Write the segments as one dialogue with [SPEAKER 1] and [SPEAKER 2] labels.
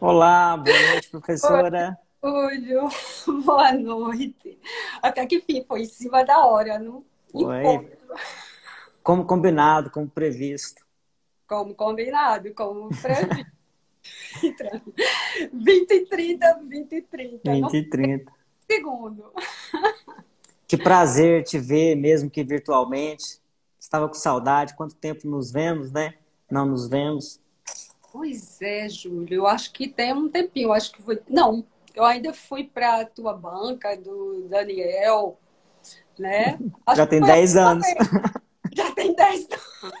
[SPEAKER 1] Olá, boa noite, professora.
[SPEAKER 2] Oi, boa noite. Até que enfim, foi em cima da hora, não?
[SPEAKER 1] Foi. Como combinado, como previsto.
[SPEAKER 2] Como combinado, como previsto. 20 e 30, 20 e 30.
[SPEAKER 1] 20 e 30.
[SPEAKER 2] Segundo.
[SPEAKER 1] Que prazer te ver, mesmo que virtualmente. Estava com saudade. Quanto tempo nos vemos, né? Não nos vemos.
[SPEAKER 2] Pois é, Júlio. Eu acho que tem um tempinho. Eu acho que foi. Não, eu ainda fui para a tua banca, do Daniel, né?
[SPEAKER 1] Acho Já tem 10 anos.
[SPEAKER 2] Já tem 10 anos.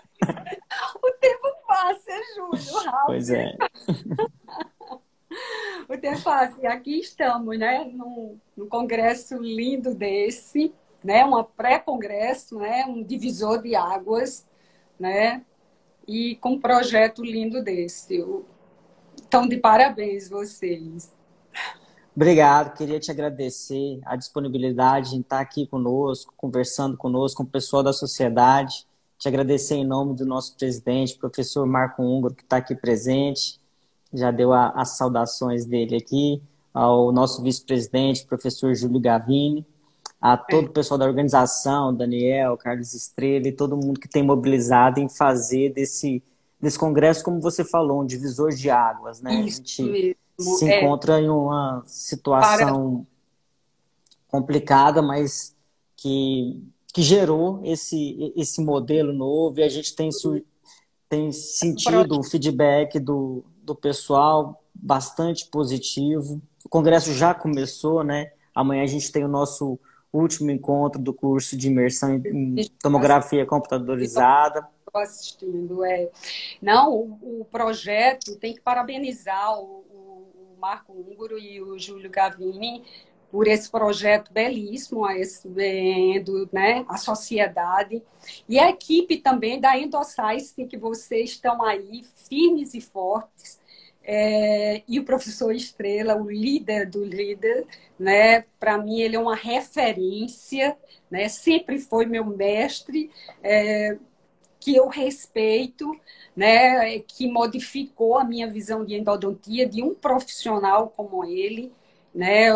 [SPEAKER 2] o tempo passa, Júlio. Rápido.
[SPEAKER 1] Pois é.
[SPEAKER 2] o tempo passa. E aqui estamos, né? Num, num congresso lindo desse, né? Uma pré-congresso, né? Um divisor de águas, né? E com um projeto lindo desse. Então, de parabéns vocês.
[SPEAKER 1] Obrigado, queria te agradecer a disponibilidade em estar aqui conosco, conversando conosco, com o pessoal da sociedade. Te agradecer em nome do nosso presidente, professor Marco Húngaro, que está aqui presente, já deu a, as saudações dele aqui, ao nosso vice-presidente, professor Júlio Gavini, a todo o pessoal da organização, Daniel, Carlos Estrela e todo mundo que tem mobilizado em fazer desse, desse congresso, como você falou, um divisor de águas, né?
[SPEAKER 2] Isso, a gente
[SPEAKER 1] se é. encontra em uma situação Para... complicada, mas que, que gerou esse, esse modelo novo e a gente tem, tem sentido o feedback do, do pessoal bastante positivo. O congresso já começou, né? Amanhã a gente tem o nosso último encontro do curso de imersão em tomografia computadorizada.
[SPEAKER 2] Estou assistindo, é. Não, o, o, projeto tem que parabenizar o, Marco Húngaro e o Júlio Gavini por esse projeto belíssimo, a esse, do, né, a sociedade, e a equipe também da Endoscience, que vocês estão aí firmes e fortes, é, e o professor Estrela, o líder do líder, né, para mim ele é uma referência, né, sempre foi meu mestre, é, que eu respeito, né, que modificou a minha visão de endodontia de um profissional como ele, né,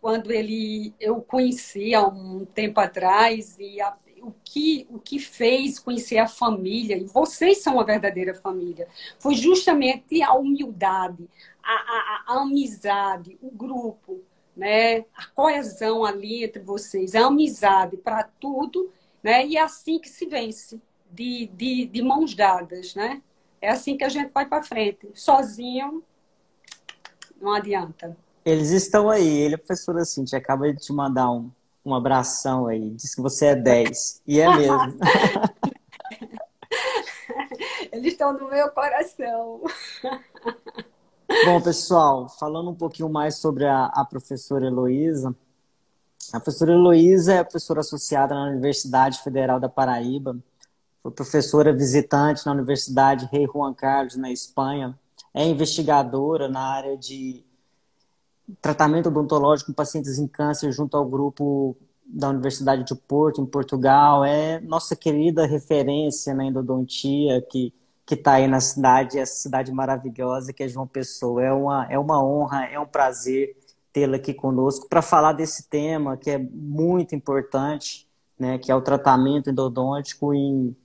[SPEAKER 2] quando ele eu conheci há um tempo atrás e a, o que o que fez conhecer a família e vocês são a verdadeira família foi justamente a humildade, a, a, a amizade, o grupo, né, a coesão ali entre vocês, a amizade para tudo, né, e é assim que se vence de, de, de mãos dadas, né? É assim que a gente vai para frente. Sozinho, não adianta.
[SPEAKER 1] Eles estão aí. Ele, a professora Cintia, acaba de te mandar um, um abração aí. Diz que você é 10. E é mesmo.
[SPEAKER 2] Eles estão no meu coração.
[SPEAKER 1] Bom, pessoal, falando um pouquinho mais sobre a, a professora Heloísa. A professora Heloísa é professora associada na Universidade Federal da Paraíba foi professora visitante na Universidade Rei Juan Carlos, na Espanha. É investigadora na área de tratamento odontológico com pacientes em câncer junto ao grupo da Universidade de Porto, em Portugal. É nossa querida referência na endodontia que que está aí na cidade, essa cidade maravilhosa que é João Pessoa. É uma, é uma honra, é um prazer tê-la aqui conosco para falar desse tema que é muito importante, né, que é o tratamento endodôntico em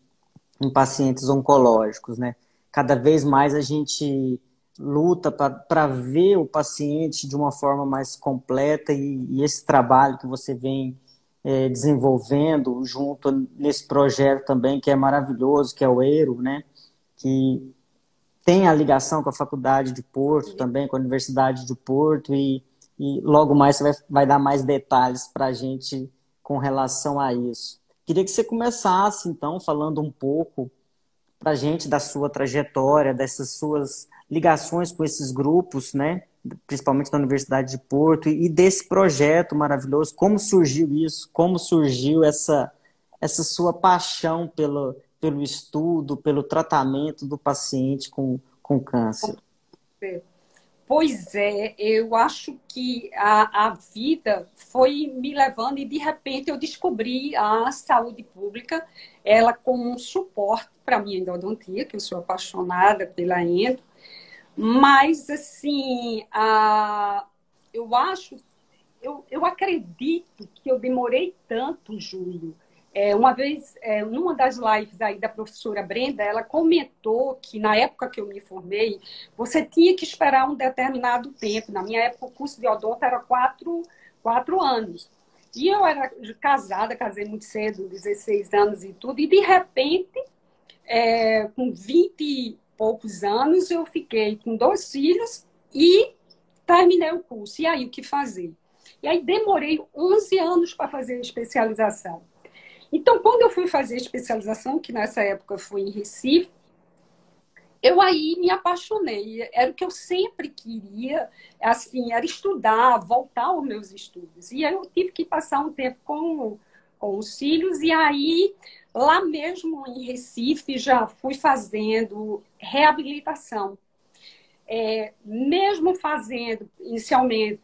[SPEAKER 1] em pacientes oncológicos, né? Cada vez mais a gente luta para ver o paciente de uma forma mais completa e, e esse trabalho que você vem é, desenvolvendo junto nesse projeto também que é maravilhoso, que é o ERO, né? Que tem a ligação com a Faculdade de Porto também, com a Universidade de Porto e, e logo mais você vai, vai dar mais detalhes para a gente com relação a isso. Queria que você começasse, então, falando um pouco para a gente da sua trajetória, dessas suas ligações com esses grupos, né? principalmente da Universidade de Porto, e desse projeto maravilhoso. Como surgiu isso? Como surgiu essa, essa sua paixão pelo, pelo estudo, pelo tratamento do paciente com, com câncer?
[SPEAKER 2] Pois é, eu acho que a, a vida foi me levando e de repente eu descobri a saúde pública, ela como um suporte para minha endodontia, que eu sou apaixonada pela endo, Mas, assim, eu acho, eu, eu acredito que eu demorei tanto, Júlio. É, uma vez, é, numa das lives aí da professora Brenda, ela comentou que na época que eu me formei, você tinha que esperar um determinado tempo. Na minha época, o curso de odonto era quatro, quatro anos. E eu era casada, casei muito cedo, 16 anos e tudo, e de repente, é, com 20 e poucos anos, eu fiquei com dois filhos e terminei o curso. E aí, o que fazer? E aí, demorei 11 anos para fazer a especialização. Então, quando eu fui fazer a especialização, que nessa época foi em Recife, eu aí me apaixonei. Era o que eu sempre queria, assim, era estudar, voltar aos meus estudos. E aí eu tive que passar um tempo com, com os filhos, e aí, lá mesmo em Recife, já fui fazendo reabilitação. É, mesmo fazendo inicialmente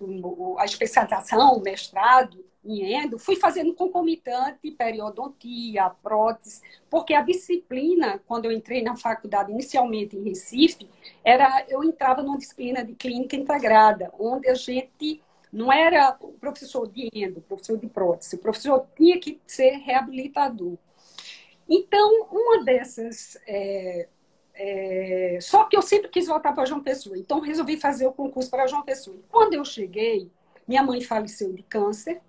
[SPEAKER 2] a especialização, o mestrado, em endo, fui fazendo concomitante periodontia, prótese, porque a disciplina, quando eu entrei na faculdade inicialmente em Recife, era eu entrava numa disciplina de clínica integrada, onde a gente não era o professor de endo, professor de prótese, o professor tinha que ser reabilitador. Então, uma dessas. É, é, só que eu sempre quis voltar para João Pessoa, então resolvi fazer o concurso para João Pessoa. Quando eu cheguei, minha mãe faleceu de câncer,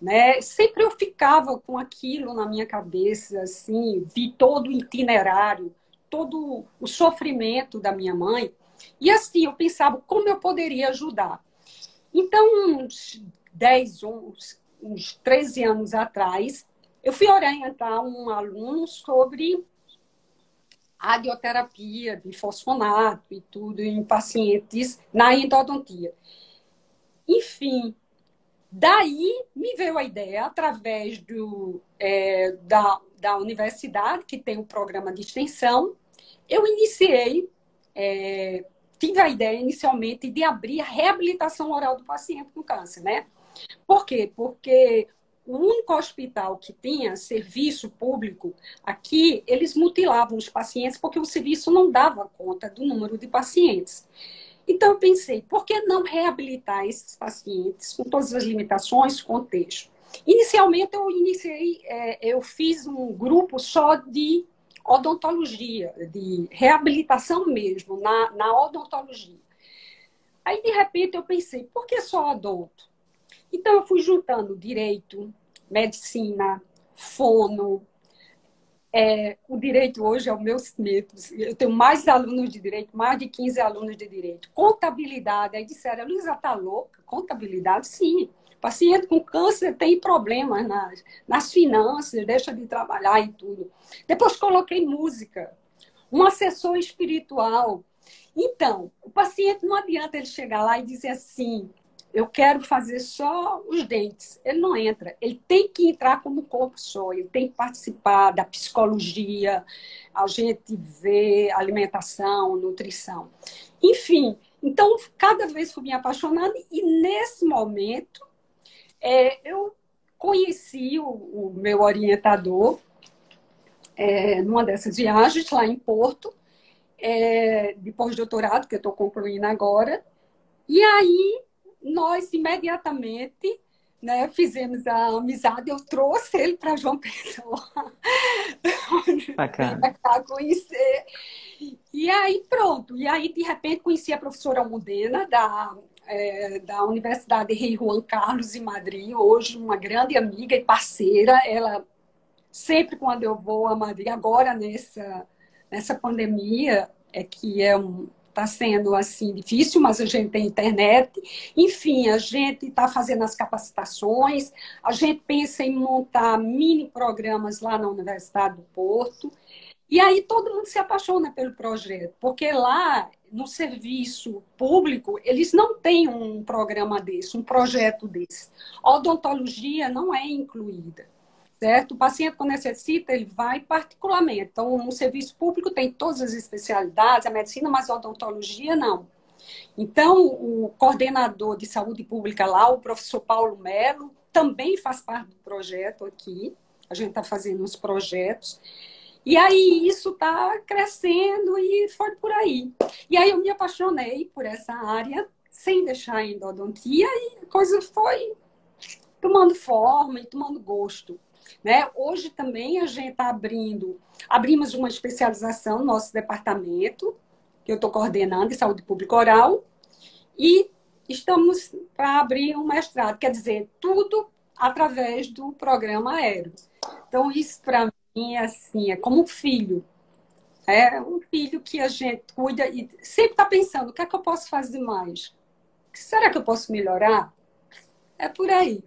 [SPEAKER 2] né? Sempre eu ficava com aquilo na minha cabeça, assim, vi todo o itinerário, todo o sofrimento da minha mãe, e assim, eu pensava como eu poderia ajudar. Então, uns 10, uns, uns 13 anos atrás, eu fui orientar um aluno sobre radioterapia de fosfonato e tudo em pacientes na endodontia. Enfim, Daí me veio a ideia, através do, é, da, da universidade, que tem o um programa de extensão, eu iniciei, é, tive a ideia inicialmente de abrir a reabilitação oral do paciente com câncer, né? Por quê? Porque o único hospital que tinha serviço público aqui, eles mutilavam os pacientes porque o serviço não dava conta do número de pacientes. Então, eu pensei, por que não reabilitar esses pacientes com todas as limitações, contexto? Inicialmente, eu iniciei, é, eu fiz um grupo só de odontologia, de reabilitação mesmo, na, na odontologia. Aí, de repente, eu pensei, por que só odonto? Então, eu fui juntando direito, medicina, fono, é, o direito hoje é o meu. Eu tenho mais alunos de direito, mais de 15 alunos de direito. Contabilidade, aí disseram, Luísa está louca? Contabilidade, sim. Paciente com câncer tem problemas nas, nas finanças, deixa de trabalhar e tudo. Depois coloquei música, um assessor espiritual. Então, o paciente não adianta ele chegar lá e dizer assim, eu quero fazer só os dentes. Ele não entra. Ele tem que entrar como corpo só. Ele tem que participar da psicologia, a gente vê alimentação, nutrição. Enfim, então cada vez fui me apaixonando e nesse momento é, eu conheci o, o meu orientador é, numa dessas viagens lá em Porto, é, de pós-doutorado, que eu estou concluindo agora. E aí nós imediatamente né, fizemos a amizade, eu trouxe ele para João Pessoa.
[SPEAKER 1] Bacana.
[SPEAKER 2] Para conhecer. E aí, pronto. E aí, de repente, conheci a professora Almudena, da, é, da Universidade Rei Juan Carlos, em Madrid, hoje uma grande amiga e parceira. Ela, sempre quando eu vou a Madrid, agora nessa, nessa pandemia, é que é um, está sendo assim difícil, mas a gente tem internet. Enfim, a gente está fazendo as capacitações, a gente pensa em montar mini programas lá na Universidade do Porto. E aí todo mundo se apaixona pelo projeto, porque lá no serviço público eles não têm um programa desse, um projeto desse. A odontologia não é incluída certo? O paciente, quando necessita, ele vai particularmente. Então, no serviço público tem todas as especialidades, a medicina, mas a odontologia não. Então, o coordenador de saúde pública lá, o professor Paulo Melo, também faz parte do projeto aqui. A gente está fazendo os projetos. E aí isso está crescendo e foi por aí. E aí eu me apaixonei por essa área, sem deixar a endodontia, e a coisa foi tomando forma e tomando gosto. Né? Hoje também a gente está abrindo, abrimos uma especialização no nosso departamento, que eu estou coordenando em saúde pública oral, e estamos para abrir um mestrado, quer dizer, tudo através do programa aéreo. Então, isso para mim é assim, é como um filho. É um filho que a gente cuida e sempre está pensando, o que é que eu posso fazer mais? Será que eu posso melhorar? É por aí.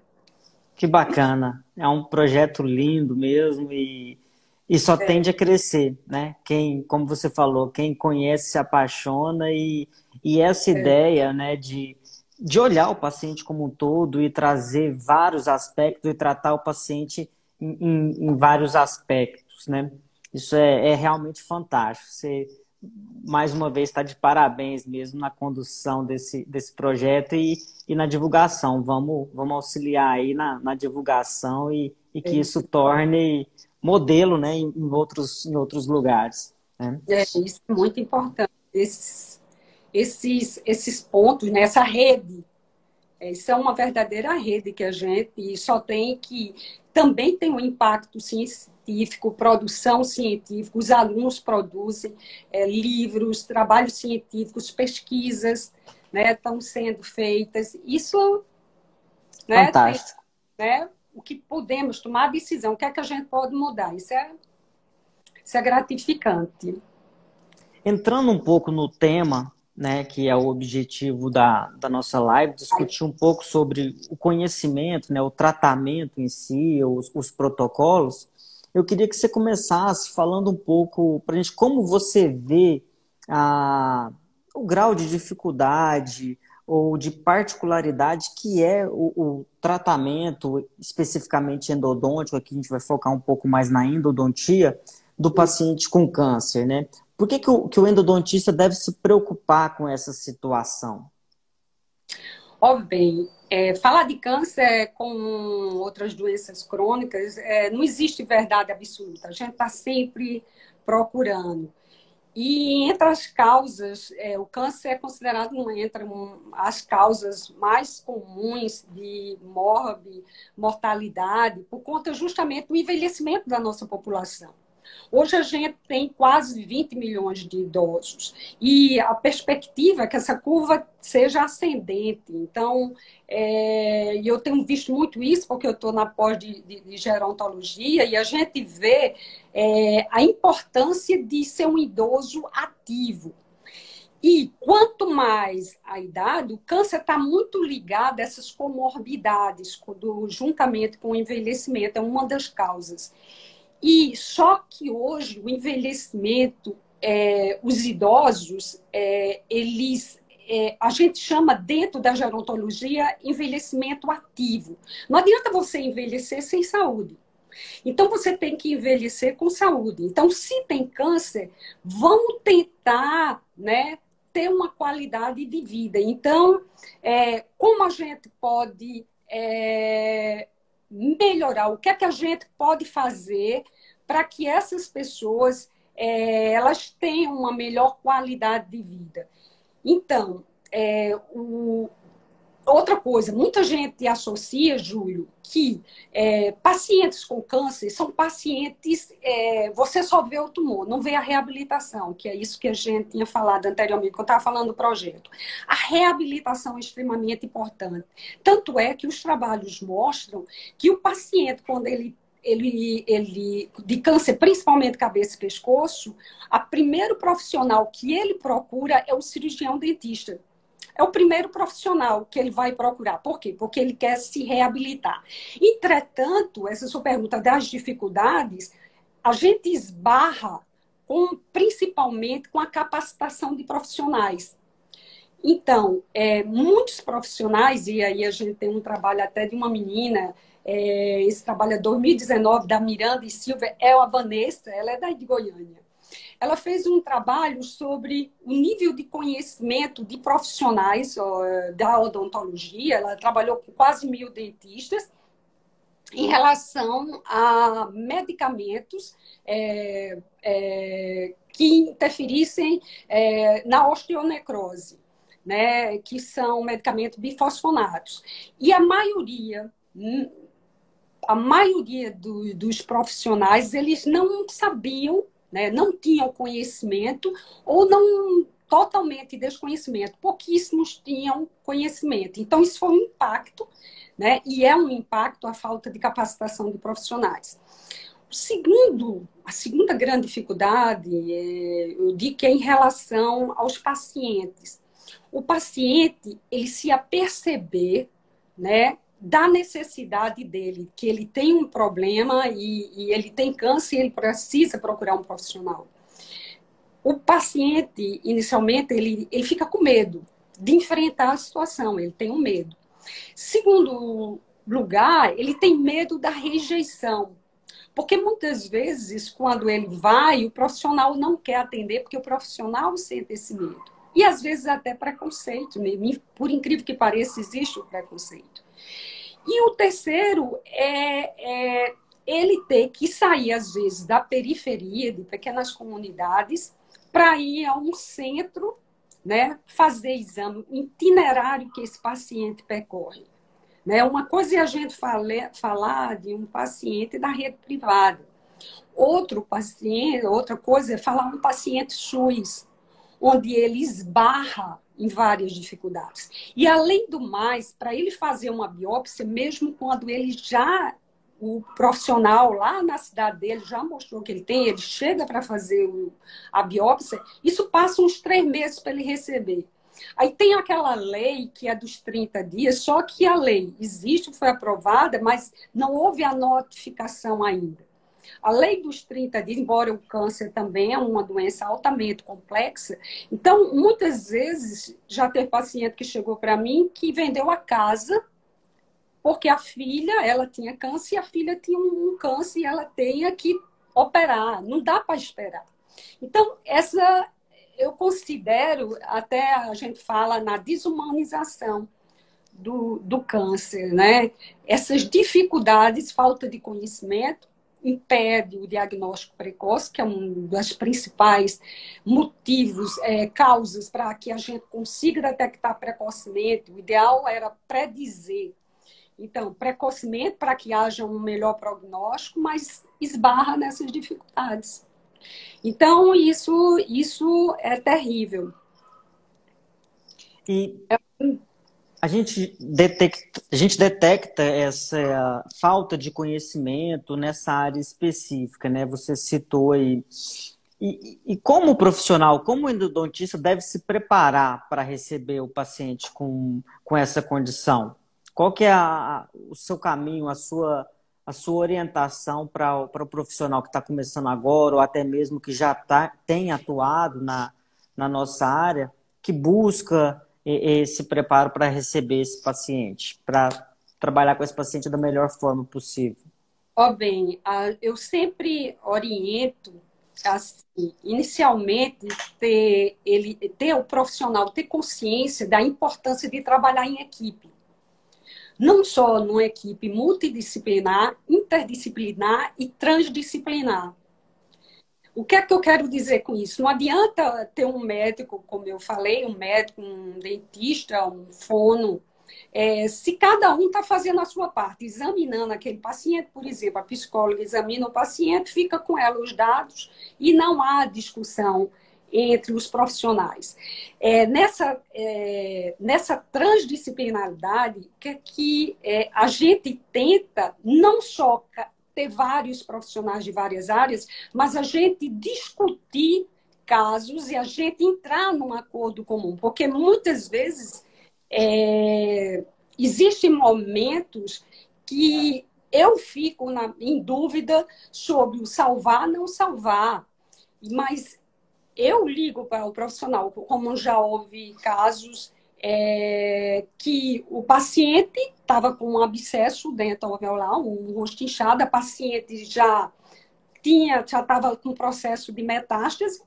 [SPEAKER 1] Que bacana. É um projeto lindo mesmo e, e só é. tende a crescer, né? Quem, como você falou, quem conhece se apaixona e, e essa é. ideia, né, de, de olhar o paciente como um todo e trazer vários aspectos e tratar o paciente em, em, vários aspectos, né? Isso é, é realmente fantástico. Você mais uma vez está de parabéns mesmo na condução desse, desse projeto e, e na divulgação. Vamos, vamos auxiliar aí na, na divulgação e, e que é isso torne modelo né, em, em, outros, em outros lugares. Né?
[SPEAKER 2] É, isso é muito importante. Esses, esses, esses pontos, né, essa rede. É, isso é uma verdadeira rede que a gente só tem que também tem um impacto científico, produção científica, os alunos produzem é, livros, trabalhos científicos, pesquisas né, estão sendo feitas. Isso
[SPEAKER 1] né, Fantástico.
[SPEAKER 2] Tem, né, o que podemos tomar a decisão, o que é que a gente pode mudar. Isso é, isso é gratificante.
[SPEAKER 1] Entrando um pouco no tema, né, que é o objetivo da, da nossa live, discutir um pouco sobre o conhecimento, né, o tratamento em si, os, os protocolos. Eu queria que você começasse falando um pouco para a gente como você vê a, o grau de dificuldade ou de particularidade que é o, o tratamento especificamente endodôntico, aqui a gente vai focar um pouco mais na endodontia, do paciente com câncer, né? Por que, que, o, que o endodontista deve se preocupar com essa situação?
[SPEAKER 2] Ó, bem, é, falar de câncer com outras doenças crônicas, é, não existe verdade absoluta. A gente está sempre procurando. E entre as causas, é, o câncer é considerado entre as causas mais comuns de morte, mortalidade, por conta justamente do envelhecimento da nossa população. Hoje a gente tem quase 20 milhões de idosos e a perspectiva é que essa curva seja ascendente. Então, é, eu tenho visto muito isso porque eu estou na pós de, de, de, gerontologia e a gente vê é, a importância de ser um idoso ativo. E quanto mais a idade, o câncer está muito ligado a essas comorbidades, do, juntamente com o envelhecimento, é uma das causas. E só que hoje o envelhecimento, é, os idosos, é, eles é, a gente chama dentro da gerontologia envelhecimento ativo. Não adianta você envelhecer sem saúde. Então você tem que envelhecer com saúde. Então, se tem câncer, vamos tentar, né, ter uma qualidade de vida. Então, é, como a gente pode é, melhorar, o que é que a gente pode fazer para que essas pessoas é, elas tenham uma melhor qualidade de vida. Então, é, o, outra coisa, muita gente associa, Júlio, que é, pacientes com câncer são pacientes, é, você só vê o tumor, não vê a reabilitação, que é isso que a gente tinha falado anteriormente, quando estava falando do projeto. A reabilitação é extremamente importante. Tanto é que os trabalhos mostram que o paciente, quando ele ele, ele de câncer, principalmente cabeça e pescoço, a primeiro profissional que ele procura é o cirurgião dentista é o primeiro profissional que ele vai procurar. Por quê? Porque ele quer se reabilitar. Entretanto, essa sua pergunta das dificuldades, a gente esbarra com, principalmente com a capacitação de profissionais. Então, é, muitos profissionais, e aí a gente tem um trabalho até de uma menina, é, esse trabalho é 2019, da Miranda e Silva, é a Vanessa, ela é daí de Goiânia ela fez um trabalho sobre o nível de conhecimento de profissionais da odontologia. Ela trabalhou com quase mil dentistas em relação a medicamentos é, é, que interferissem é, na osteonecrose, né, que são medicamentos bifosfonados. E a maioria, hum, a maioria do, dos profissionais, eles não sabiam, né, não tinham conhecimento ou não totalmente desconhecimento, pouquíssimos tinham conhecimento. Então, isso foi um impacto, né? E é um impacto a falta de capacitação de profissionais. O segundo, a segunda grande dificuldade, é, eu digo que é em relação aos pacientes. O paciente, ele se aperceber, né, da necessidade dele, que ele tem um problema e, e ele tem câncer e ele precisa procurar um profissional o paciente, inicialmente, ele, ele fica com medo de enfrentar a situação, ele tem um medo. Segundo lugar, ele tem medo da rejeição. Porque muitas vezes, quando ele vai, o profissional não quer atender, porque o profissional sente esse medo. E às vezes até preconceito, por incrível que pareça, existe o preconceito. E o terceiro é, é ele ter que sair, às vezes, da periferia, de pequenas comunidades, para ir a um centro, né, fazer exame, itinerário que esse paciente percorre. Né? Uma coisa é a gente fale, falar de um paciente da rede privada. Outro paciente, outra coisa é falar um paciente SUS, onde ele esbarra em várias dificuldades. E além do mais, para ele fazer uma biópsia, mesmo quando ele já o profissional lá na cidade dele já mostrou que ele tem, ele chega para fazer o, a biópsia, isso passa uns três meses para ele receber. Aí tem aquela lei que é dos 30 dias, só que a lei existe, foi aprovada, mas não houve a notificação ainda. A lei dos 30 dias, embora o câncer também é uma doença altamente complexa, então muitas vezes já teve paciente que chegou para mim que vendeu a casa porque a filha, ela tinha câncer e a filha tinha um câncer e ela tenha que operar. Não dá para esperar. Então, essa eu considero, até a gente fala na desumanização do, do câncer, né? Essas dificuldades, falta de conhecimento, impede o diagnóstico precoce, que é um dos principais motivos, é, causas para que a gente consiga detectar precocemente. O ideal era predizer então, precocemente para que haja um melhor prognóstico, mas esbarra nessas dificuldades. Então, isso, isso é terrível.
[SPEAKER 1] E a gente detecta, a gente detecta essa falta de conhecimento nessa área específica, né? Você citou aí. E, e como profissional, como endodontista deve se preparar para receber o paciente com, com essa condição? Qual que é a, o seu caminho, a sua, a sua orientação para o profissional que está começando agora, ou até mesmo que já tá, tem atuado na, na nossa área, que busca esse preparo para receber esse paciente, para trabalhar com esse paciente da melhor forma possível?
[SPEAKER 2] Ó, bem, eu sempre oriento assim, inicialmente ter ele ter o profissional ter consciência da importância de trabalhar em equipe não só numa equipe multidisciplinar, interdisciplinar e transdisciplinar. O que é que eu quero dizer com isso? Não adianta ter um médico, como eu falei, um médico, um dentista, um fono, é, se cada um está fazendo a sua parte, examinando aquele paciente, por exemplo, a psicóloga examina o paciente, fica com ela os dados e não há discussão entre os profissionais. É, nessa, é, nessa transdisciplinaridade que, que é, a gente tenta não só ter vários profissionais de várias áreas, mas a gente discutir casos e a gente entrar num acordo comum, porque muitas vezes é, existem momentos que eu fico na, em dúvida sobre o salvar, não salvar, mas eu ligo para o profissional, como já houve casos é, que o paciente estava com um abscesso dentro alveolar, um rosto inchado, a paciente já tinha, já estava com processo de metástase.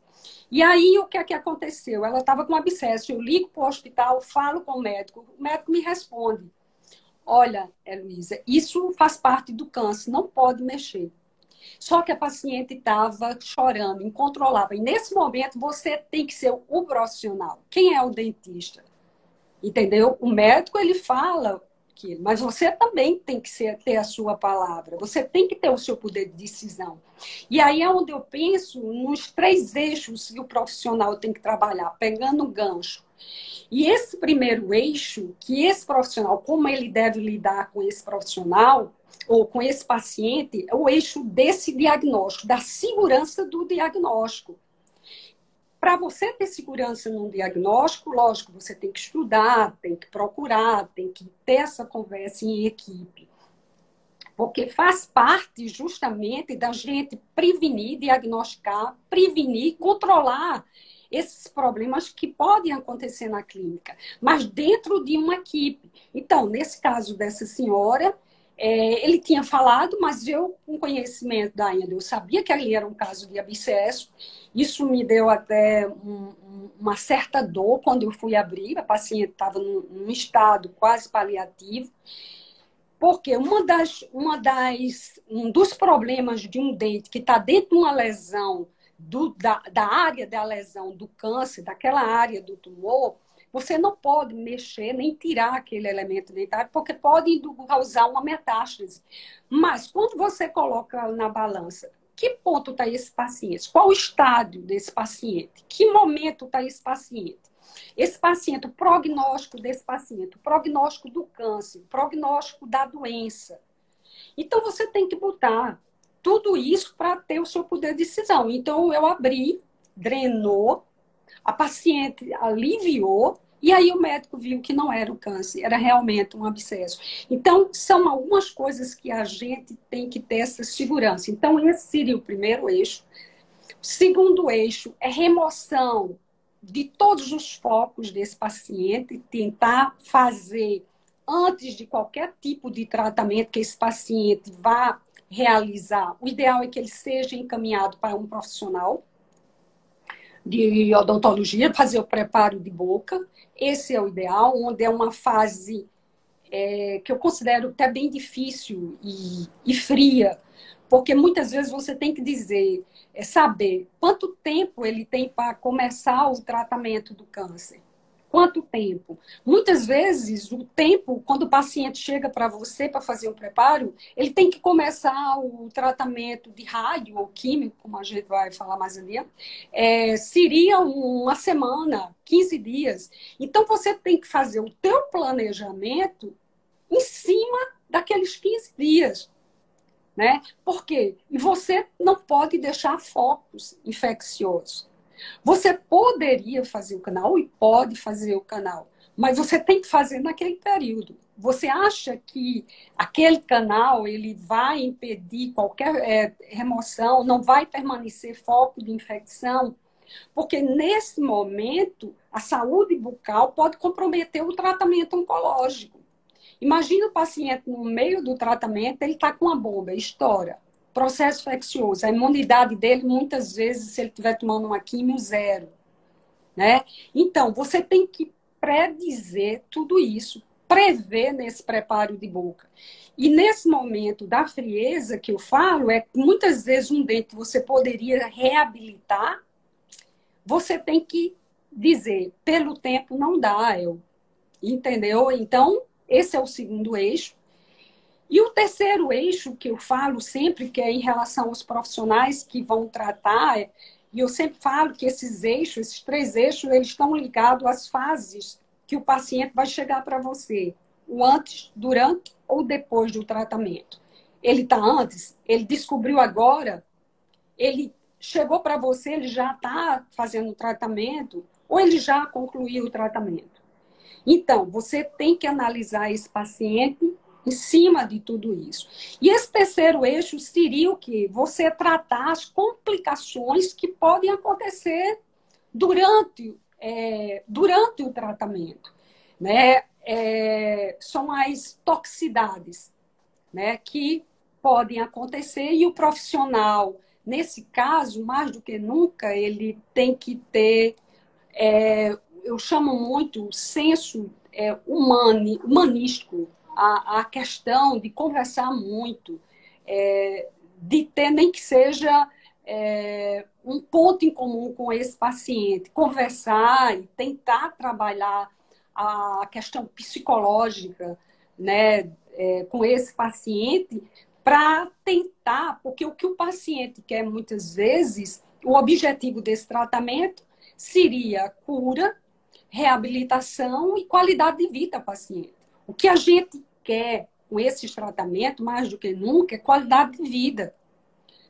[SPEAKER 2] E aí, o que é que aconteceu? Ela estava com um abscesso. Eu ligo para o hospital, falo com o médico, o médico me responde: Olha, Heloísa, isso faz parte do câncer, não pode mexer. Só que a paciente estava chorando, incontrolável. E nesse momento você tem que ser o profissional. Quem é o dentista? Entendeu? O médico ele fala que, mas você também tem que ser, ter a sua palavra. Você tem que ter o seu poder de decisão. E aí é onde eu penso nos três eixos que o profissional tem que trabalhar, pegando o gancho. E esse primeiro eixo, que esse profissional, como ele deve lidar com esse profissional, ou com esse paciente é o eixo desse diagnóstico, da segurança do diagnóstico. Para você ter segurança num diagnóstico, lógico, você tem que estudar, tem que procurar, tem que ter essa conversa em equipe. Porque faz parte justamente da gente prevenir, diagnosticar, prevenir, controlar esses problemas que podem acontecer na clínica, mas dentro de uma equipe. Então, nesse caso dessa senhora, é, ele tinha falado, mas eu, com conhecimento da ainda, eu sabia que ali era um caso de abscesso. Isso me deu até um, uma certa dor quando eu fui abrir. A paciente estava num, num, estado quase paliativo. Porque uma das, uma das, um dos problemas de um dente que está dentro de uma lesão, do, da, da área da lesão do câncer, daquela área do tumor, você não pode mexer nem tirar aquele elemento dentário, porque pode causar uma metástase. Mas quando você coloca na balança, que ponto está esse paciente? Qual o estádio desse paciente? Que momento está esse paciente? Esse paciente, o prognóstico desse paciente, o prognóstico do câncer, o prognóstico da doença. Então, você tem que botar tudo isso para ter o seu poder de decisão. Então, eu abri, drenou, a paciente aliviou, e aí o médico viu que não era o câncer, era realmente um abscesso. Então, são algumas coisas que a gente tem que ter essa segurança. Então, esse seria o primeiro eixo. O segundo eixo é remoção de todos os focos desse paciente, tentar fazer antes de qualquer tipo de tratamento que esse paciente vá realizar. O ideal é que ele seja encaminhado para um profissional de odontologia, fazer o preparo de boca. Esse é o ideal, onde é uma fase é, que eu considero até bem difícil e, e, fria, porque muitas vezes você tem que dizer, é, saber quanto tempo ele tem para começar o tratamento do câncer quanto tempo? Muitas vezes, o tempo, quando o paciente chega para você para fazer o preparo, ele tem que começar o tratamento de rádio ou químico, como a gente vai falar mais adiante, é, seria uma semana, 15 dias. Então, você tem que fazer o teu planejamento em cima daqueles 15 dias. Né? Por quê? E você não pode deixar focos infecciosos. Você poderia fazer o canal e pode fazer o canal, mas você tem que fazer naquele período. Você acha que aquele canal ele vai impedir qualquer é, remoção, não vai permanecer foco de infecção? Porque nesse momento a saúde bucal pode comprometer o tratamento oncológico. Imagina o paciente no meio do tratamento, ele está com uma bomba, estoura processo infeccioso. A imunidade dele, muitas vezes, se ele estiver tomando uma quimio, zero. Né? Então, você tem que predizer tudo isso, prever nesse preparo de boca. E nesse momento da frieza que eu falo, é que muitas vezes um dente você poderia reabilitar, você tem que dizer, pelo tempo não dá, eu. Entendeu? Então, esse é o segundo eixo. E o terceiro eixo que eu falo sempre, que é em relação aos profissionais que vão tratar, e eu sempre falo que esses eixos, esses três eixos, eles estão ligados às fases que o paciente vai chegar para você. O antes, durante ou depois do tratamento. Ele está antes, ele descobriu agora, ele chegou para você, ele já está fazendo o tratamento, ou ele já concluiu o tratamento. Então, você tem que analisar esse paciente em cima de tudo isso. E esse terceiro eixo seria o que? Você tratar as complicações que podem acontecer durante, é, durante o tratamento. Né? É, são as toxicidades né, que podem acontecer e o profissional, nesse caso, mais do que nunca, ele tem que ter, é, eu chamo muito o senso é, humani, humanístico a, a questão de conversar muito, é, de ter nem que seja é, um ponto em comum com esse paciente, conversar e tentar trabalhar a questão psicológica né, é, com esse paciente para tentar, porque o que o paciente quer muitas vezes, o objetivo desse tratamento seria cura, reabilitação e qualidade de vida paciente. O que a gente quer com esses tratamentos, mais do que nunca, é qualidade de vida.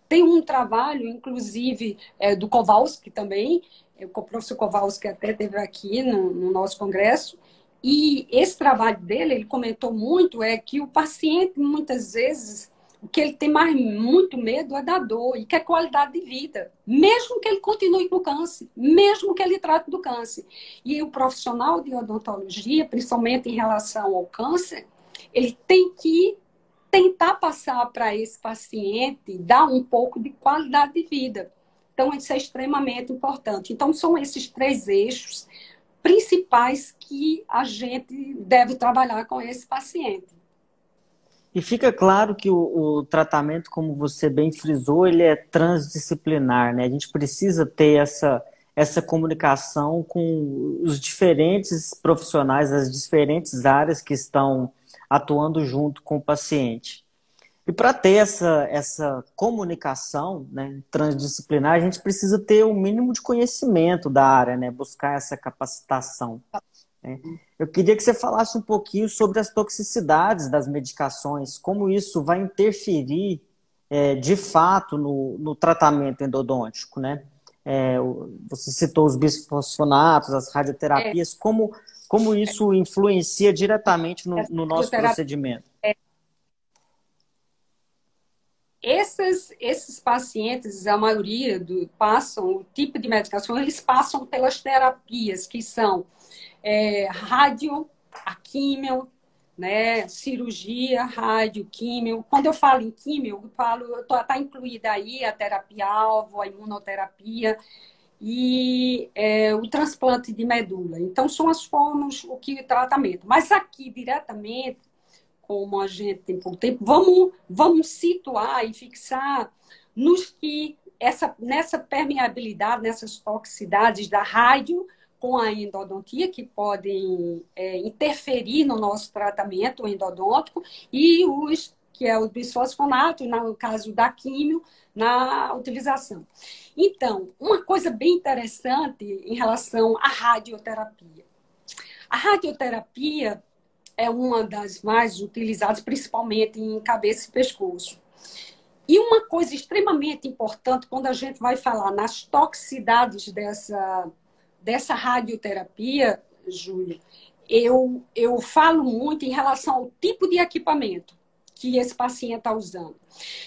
[SPEAKER 2] Tem um trabalho, inclusive, é, do Kowalski também, é, o professor Kowalski até teve aqui no, no nosso congresso, e esse trabalho dele, ele comentou muito, é que o paciente, muitas vezes, o que ele tem mais muito medo é da dor e que é qualidade de vida, mesmo que ele continue com câncer, mesmo que ele trate do câncer. E o profissional de odontologia, principalmente em relação ao câncer, ele tem que tentar passar para esse paciente, dar um pouco de qualidade de vida. Então, isso é extremamente importante. Então, são esses três eixos principais que a gente deve trabalhar com esse paciente.
[SPEAKER 1] E fica claro que o, o, tratamento, como você bem frisou, ele é transdisciplinar, né? A gente precisa ter essa, essa comunicação com os diferentes profissionais, as diferentes áreas que estão atuando junto com o paciente. E para ter essa, essa comunicação né, transdisciplinar, a gente precisa ter o um mínimo de conhecimento da área, né, buscar essa capacitação. Né. Eu queria que você falasse um pouquinho sobre as toxicidades das medicações, como isso vai interferir é, de fato no, no tratamento endodôntico, né? É, você citou os bisfosfonatos, as radioterapias, é. como, como isso influencia diretamente no, no nosso procedimento? É,
[SPEAKER 2] esses, esses pacientes, a maioria do, passam, o tipo de medicação, eles passam pelas terapias, que são é, rádio, a químio, né, cirurgia, rádio, químio. Quando eu falo em químio, eu falo, está incluída aí a terapia-alvo, a imunoterapia e é, o transplante de medula. Então, são as formas, o que tratamento. Mas aqui, diretamente, como a gente tem pouco tempo, vamos, vamos situar e fixar nos que essa, nessa permeabilidade, nessas toxicidades da rádio com a endodontia, que podem é, interferir no nosso tratamento endodôntico, e os que é o bisfosfonato, no caso da químio, na utilização. Então, uma coisa bem interessante em relação à radioterapia. A radioterapia é uma das mais utilizadas, principalmente em cabeça e pescoço. E uma coisa extremamente importante quando a gente vai falar nas toxicidades dessa, dessa radioterapia, Júlia, eu, eu falo muito em relação ao tipo de equipamento que esse paciente está usando.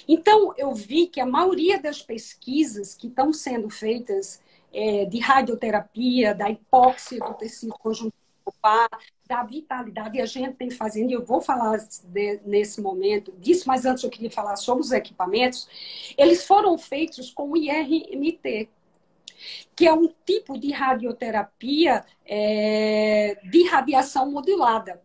[SPEAKER 2] Então, eu vi que a maioria das pesquisas que estão sendo feitas é, de radioterapia, da hipóxia do tecido conjuntivo, da vitalidade, a gente tem fazendo, e eu vou falar de, nesse momento disso, mas antes eu queria falar sobre os equipamentos, eles foram feitos com IRMT, que é um tipo de radioterapia é, de radiação modulada,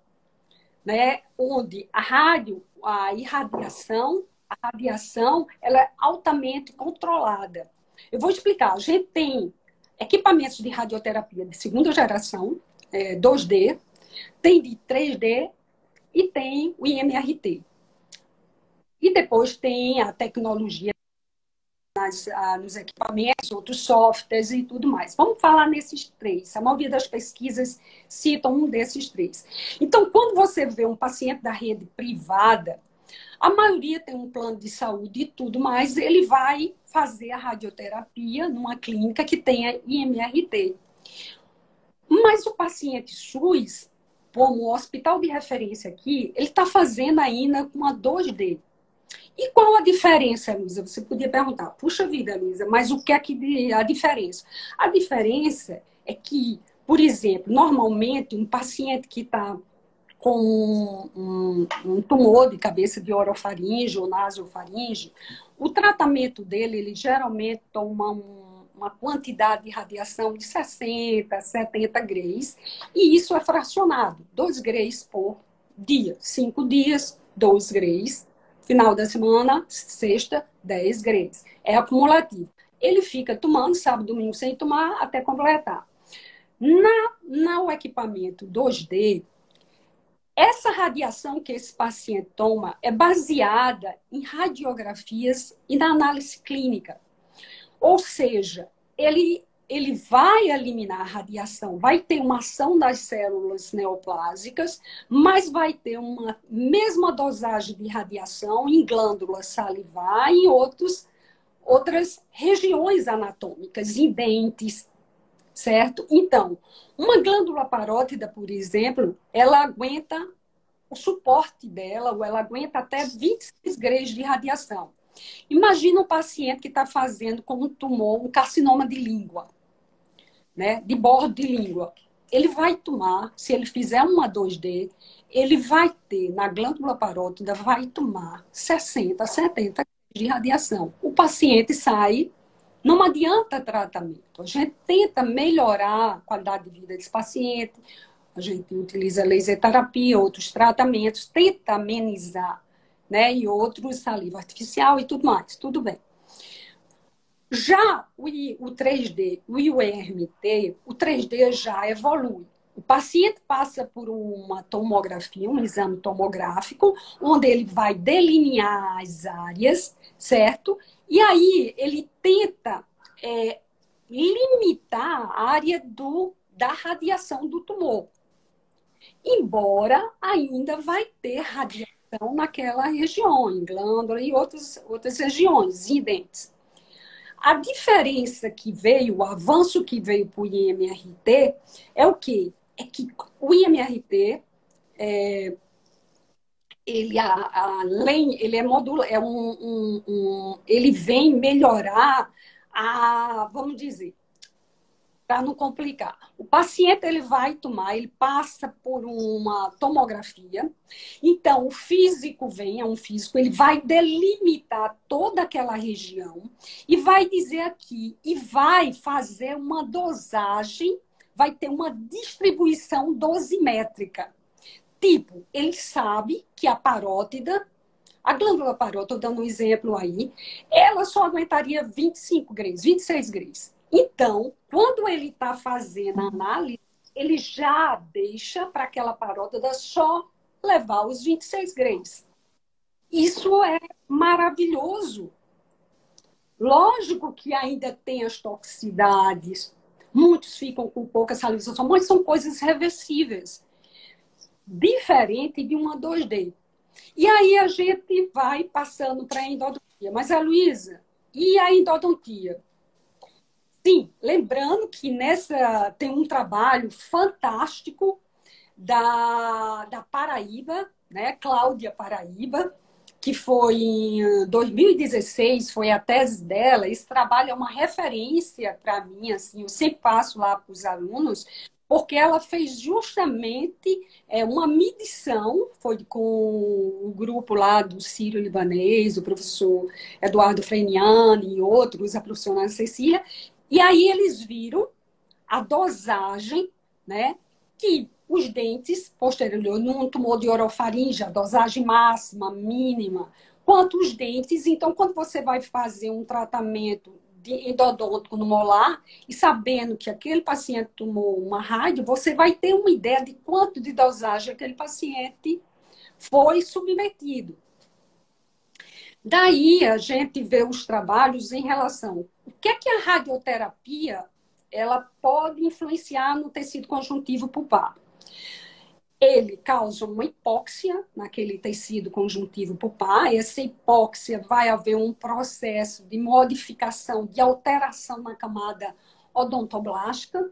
[SPEAKER 2] né? onde a rádio, a irradiação, a radiação, ela é altamente controlada. Eu vou explicar. A gente tem equipamentos de radioterapia de segunda geração, é, 2D, tem de 3D e tem o IMRT. E depois tem a tecnologia nas, ah, nos equipamentos, outros softwares e tudo mais. Vamos falar nesses três. A maioria das pesquisas citam um desses três. Então, quando você vê um paciente da rede privada, a maioria tem um plano de saúde e tudo mais, ele vai fazer a radioterapia numa clínica que tenha IMRT. Mas o paciente SUS, como o hospital de referência aqui, ele está fazendo ainda com a 2D. E qual a diferença, Luísa? Você podia perguntar, puxa vida, Luísa, mas o que é que a diferença? A diferença é que, por exemplo, normalmente um paciente que está com um, um, tumor de cabeça de orofaringe ou nasofaringe, o tratamento dele, ele geralmente toma um uma quantidade de radiação de 60, 70 grays, e isso é fracionado, 2 grays por dia, cinco dias, dois grays. Final da semana, sexta, 10 grays. É acumulativo. Ele fica tomando sábado, domingo sem tomar até completar. Na, no equipamento 2D, essa radiação que esse paciente toma é baseada em radiografias e na análise clínica. Ou seja, ele, ele vai eliminar a radiação, vai ter uma ação das células neoplásicas, mas vai ter uma mesma dosagem de radiação em glândulas salivar e outros, outras regiões anatômicas, em dentes, certo? Então, uma glândula parótida, por exemplo, ela aguenta o suporte dela, ou ela aguenta até 26 graus de radiação. Imagina um paciente que está fazendo com um tumor, um carcinoma de língua, né, de bordo de língua. Ele vai tomar, se ele fizer uma 2D, ele vai ter, na glândula parótida, vai tomar 60, 70 de radiação. O paciente sai não adianta tratamento. A gente tenta melhorar a qualidade de vida desse paciente, a gente utiliza laser terapia, outros tratamentos, tenta amenizar, né? E outros saliva artificial e tudo mais, tudo bem. Já o, o 3D, o IRMT, o 3D já evolui. O paciente passa por uma tomografia, um exame tomográfico, onde ele vai delinear as áreas, certo? E aí ele tenta é, limitar a área do, da radiação do tumor. Embora ainda vai ter radiação naquela região, em glândula e outras, outras regiões, dentes. A diferença que veio, o avanço que veio para o IMRT é o quê? É que o IMRT é, ele além ele é modula é um, um, um, ele vem melhorar a vamos dizer para não complicar. O paciente ele vai tomar ele passa por uma tomografia. Então o físico vem é um físico ele vai delimitar toda aquela região e vai dizer aqui e vai fazer uma dosagem vai ter uma distribuição dosimétrica. Tipo, ele sabe que a parótida, a glândula parótida, dando um exemplo aí, ela só aguentaria 25 graus, 26 graus. Então, quando ele está fazendo a análise, ele já deixa para aquela parótida só levar os 26 graus. Isso é maravilhoso. Lógico que ainda tem as toxicidades, muitos ficam com pouca salivação, mas são coisas reversíveis diferente de uma 2D. E aí a gente vai passando para a endodontia. Mas a Luísa, e a endodontia? Sim, lembrando que nessa tem um trabalho fantástico da, da Paraíba, né? Cláudia Paraíba, que foi em 2016, foi a tese dela. Esse trabalho é uma referência para mim, assim, eu sempre passo lá para os alunos, porque ela fez justamente é, uma medição, foi com o grupo lá do Sírio Libanês, o professor Eduardo Freniani e outros, a profissional Cecília, e aí eles viram a dosagem, né, que os dentes posteriores, num tumor de orofaringe, a dosagem máxima, mínima, quanto os dentes. Então, quando você vai fazer um tratamento de endodôntico no molar e sabendo que aquele paciente tomou uma rádio, você vai ter uma ideia de quanto de dosagem aquele paciente foi submetido. Daí a gente vê os trabalhos em relação que é que a radioterapia ela pode influenciar no tecido conjuntivo pulpar ele causa uma hipóxia naquele tecido conjuntivo pulpar. Essa hipóxia vai haver um processo de modificação, de alteração na camada odontoblástica.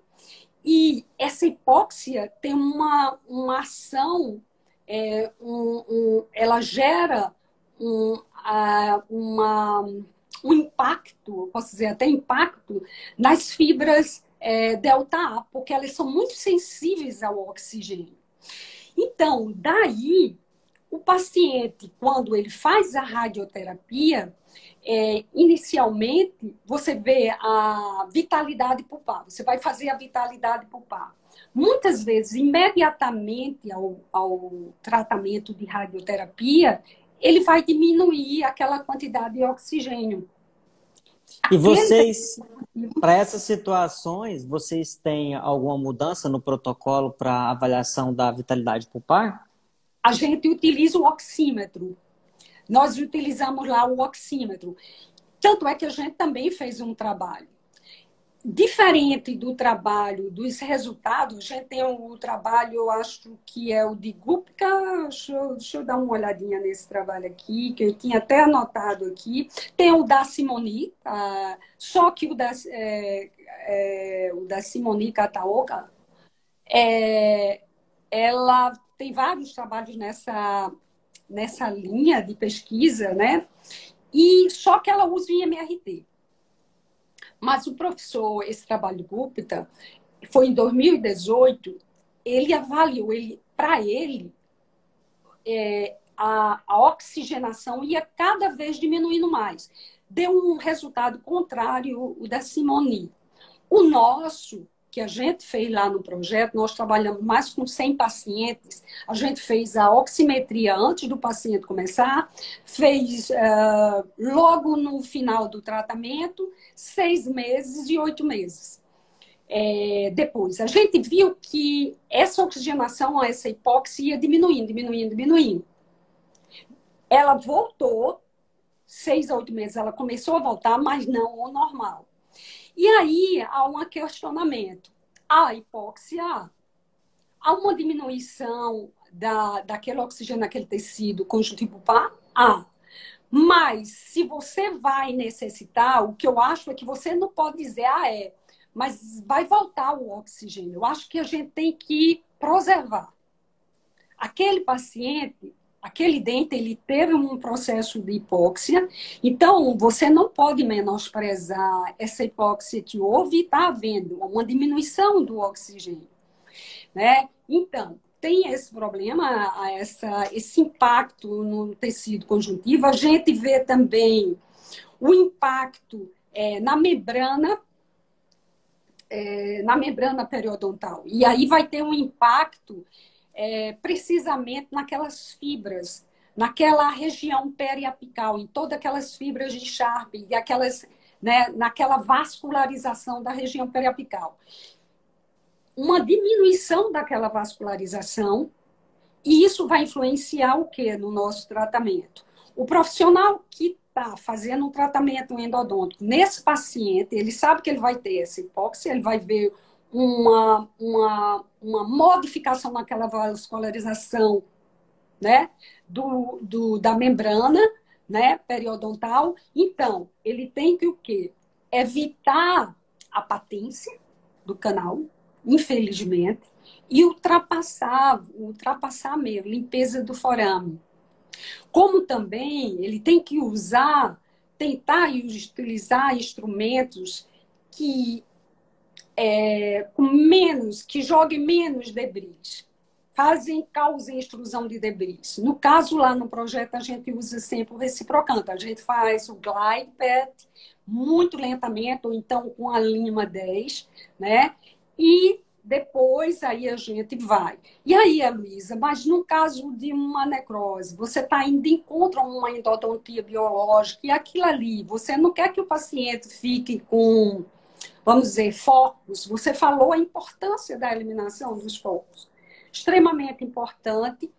[SPEAKER 2] E essa hipóxia tem uma, uma ação, é, um, um, ela gera um, a, uma, um impacto, posso dizer até impacto, nas fibras é, delta A, porque elas são muito sensíveis ao oxigênio. Então, daí, o paciente, quando ele faz a radioterapia, é, inicialmente, você vê a vitalidade pulpar. Você vai fazer a vitalidade pulpar. muitas vezes, imediatamente ao, ao tratamento de radioterapia, ele vai diminuir aquela quantidade de oxigênio.
[SPEAKER 1] E vocês, para essas situações, vocês têm alguma mudança no protocolo para avaliação da vitalidade pulpar?
[SPEAKER 2] A gente utiliza o oxímetro. Nós utilizamos lá o oxímetro. Tanto é que a gente também fez um trabalho diferente do trabalho, dos resultados, a gente tem o um trabalho, eu acho que é o de Gupka, deixa eu, deixa eu dar uma olhadinha nesse trabalho aqui, que eu tinha até anotado aqui. Tem o da Simoni, tá? só que o da, é, é, o da Simoni Kataoka, é, ela tem vários trabalhos nessa, nessa linha de pesquisa, né? E só que ela usa o IMRT. Mas o professor, esse trabalho Gupta, foi em 2018, ele avaliou, ele, para ele, é, a, a oxigenação ia cada vez diminuindo mais. Deu um resultado contrário o da Simone. O nosso que a gente fez lá no projeto, nós trabalhamos mais com 100 pacientes. A gente fez a oximetria antes do paciente começar, fez uh, logo no final do tratamento, seis meses e oito meses. É, depois, a gente viu que essa oxigenação, essa hipóxia ia diminuindo, diminuindo, diminuindo. Ela voltou, seis a oito meses, ela começou a voltar, mas não ao normal. E aí há um questionamento. A hipóxia, há uma diminuição da, daquele oxigênio naquele tecido conjuntivo pulpar? Há. Mas se você vai necessitar, o que eu acho é que você não pode dizer, ah, é, mas vai voltar o oxigênio. Eu acho que a gente tem que preservar. Aquele paciente, aquele dente ele teve um processo de hipóxia, então você não pode menosprezar essa hipóxia que houve e está havendo uma diminuição do oxigênio, né? Então tem esse problema, essa, esse impacto no tecido conjuntivo. A gente vê também o impacto é, na membrana é, na membrana periodontal. E aí vai ter um impacto é, precisamente naquelas fibras, naquela região periapical, em todas aquelas fibras de Sharp, e aquelas, né, naquela vascularização da região periapical. Uma diminuição daquela vascularização, e isso vai influenciar o que no nosso tratamento? O profissional que está fazendo um tratamento endodôntico nesse paciente, ele sabe que ele vai ter essa hipóxia, ele vai ver uma, uma, uma modificação naquela vascularização né, do, do, da membrana né, periodontal. Então, ele tem que o quê? Evitar a patência do canal, infelizmente, e ultrapassar, ultrapassar mesmo, limpeza do forame. Como também ele tem que usar, tentar utilizar instrumentos que é, com menos, que joguem menos debris, fazem, causem extrusão de debris. No caso, lá no projeto, a gente usa sempre o reciprocante. A gente faz o glide path muito lentamente, ou então com a lima 10, né? E depois aí a gente vai. E aí, Luísa, mas no caso de uma necrose, você está indo em contra uma endodontia biológica e aquilo ali, você não quer que o paciente fique com vamos dizer, focos, você falou a importância da eliminação dos focos. Extremamente importante.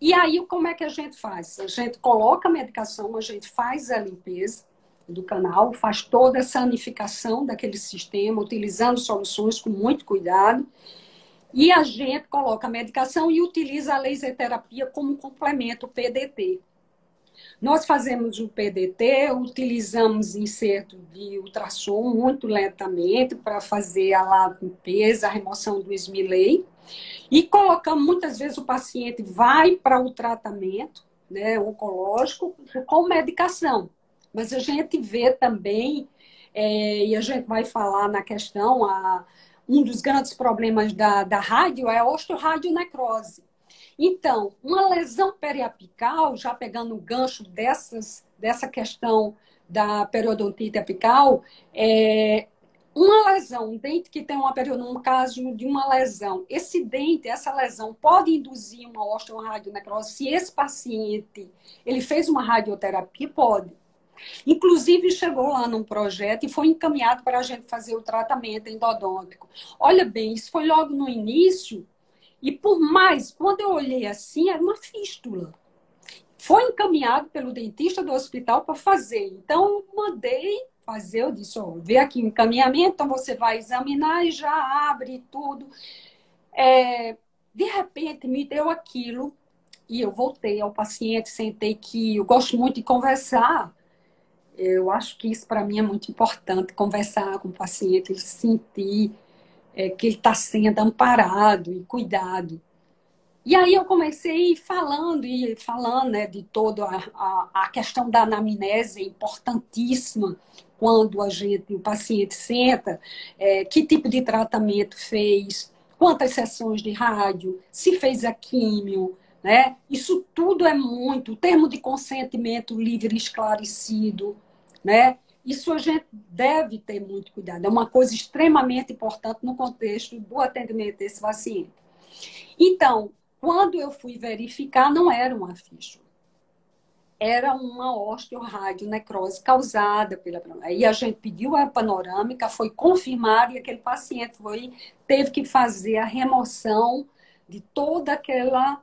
[SPEAKER 2] E aí, como é que a gente faz? A gente coloca a medicação, a gente faz a limpeza do canal, faz toda a sanificação daquele sistema, utilizando soluções com muito cuidado. E a gente coloca a medicação e utiliza a laser terapia como complemento PDT. Nós fazemos o PDT, utilizamos inserto de ultrassom muito lentamente para fazer a limpeza, a remoção do esmilei. E colocamos, muitas vezes o paciente vai para o tratamento né, oncológico com medicação. Mas a gente vê também, é, e a gente vai falar na questão, a, um dos grandes problemas da, da rádio é a osteoradionecrose. Então, uma lesão periapical, já pegando o gancho dessas, dessa questão da periodontite apical, é, uma lesão, um dente que tem uma período, um caso de uma lesão, esse dente, essa lesão pode induzir uma osteoradionecrose se esse paciente ele fez uma radioterapia, pode. Inclusive, chegou lá num projeto e foi encaminhado para a gente fazer o tratamento endodôntico. Olha bem, isso foi logo no início, e por mais, quando eu olhei assim, era uma fístula. Foi encaminhado pelo dentista do hospital para fazer. Então, mandei fazer, eu disse, ó, vê aqui o encaminhamento, então você vai examinar e já abre tudo. É, de repente, me deu aquilo e eu voltei ao paciente, sentei que eu gosto muito de conversar. Eu acho que isso para mim é muito importante, conversar com o paciente, sentir é, que ele está sendo amparado e cuidado. E aí eu comecei falando e falando né, de toda a, a, questão da anamnese importantíssima quando a gente, o paciente senta, é, que tipo de tratamento fez, quantas sessões de rádio, se fez a químio, né? Isso tudo é muito. O termo de consentimento livre esclarecido, né? Isso a gente deve ter muito cuidado. É uma coisa extremamente importante no contexto do atendimento desse paciente. Então, quando eu fui verificar, não era uma ficha. Era uma osteoradionecrose causada pela Aí a gente pediu a panorâmica, foi confirmado e aquele paciente foi, teve que fazer a remoção de toda aquela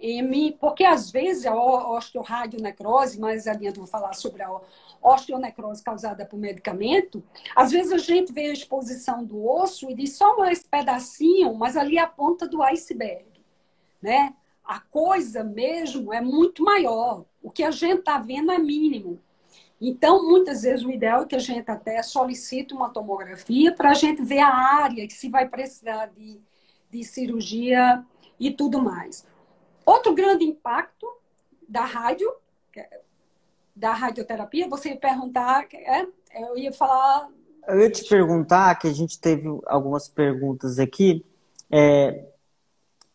[SPEAKER 2] M, porque às vezes a osteoradionecrose, mais adiante vou falar sobre a osteonecrose causada por medicamento, às vezes a gente vê a exposição do osso e diz só um pedacinho, mas ali é a ponta do iceberg né? A coisa mesmo é muito maior. O que a gente está vendo é mínimo. Então, muitas vezes, o ideal é que a gente até solicite uma tomografia para a gente ver a área que se vai precisar de, de cirurgia e tudo mais. Outro grande impacto da rádio, da radioterapia, você ia perguntar, é, eu ia falar.
[SPEAKER 1] Eu ia te perguntar, que a gente teve algumas perguntas aqui. É,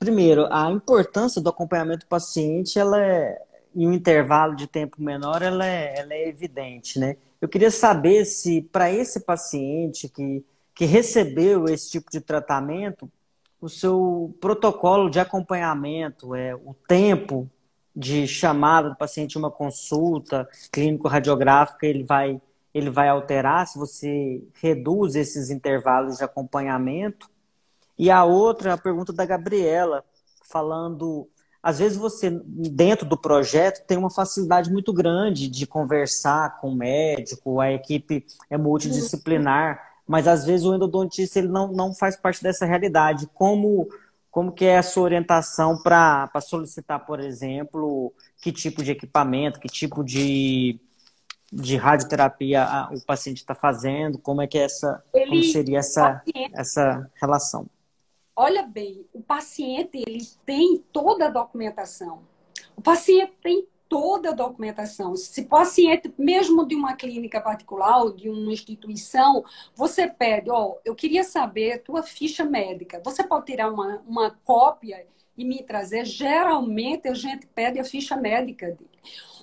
[SPEAKER 1] Primeiro, a importância do acompanhamento do paciente, ela é, em um intervalo de tempo menor, ela é, ela é evidente, né? Eu queria saber se, para esse paciente que, que recebeu esse tipo de tratamento, o seu protocolo de acompanhamento, é, o tempo de chamada do paciente uma consulta clínico-radiográfica, ele vai, ele vai alterar se você reduz esses intervalos de acompanhamento. E a outra, a pergunta da Gabriela, falando. Às vezes você, dentro do projeto, tem uma facilidade muito grande de conversar com o médico, a equipe é multidisciplinar, mas às vezes o endodontista ele não, não faz parte dessa realidade. Como, como que é a sua orientação para solicitar, por exemplo, que tipo de equipamento, que tipo de, de radioterapia o paciente está fazendo, como é que é essa, ele, como seria essa, essa relação?
[SPEAKER 2] olha bem, o paciente ele tem toda a documentação. O paciente tem toda a documentação. Se paciente, mesmo de uma clínica particular ou de uma instituição, você pede, ó, oh, eu queria saber tua ficha médica. Você pode tirar uma, uma cópia e me trazer. Geralmente a gente pede a ficha médica dele.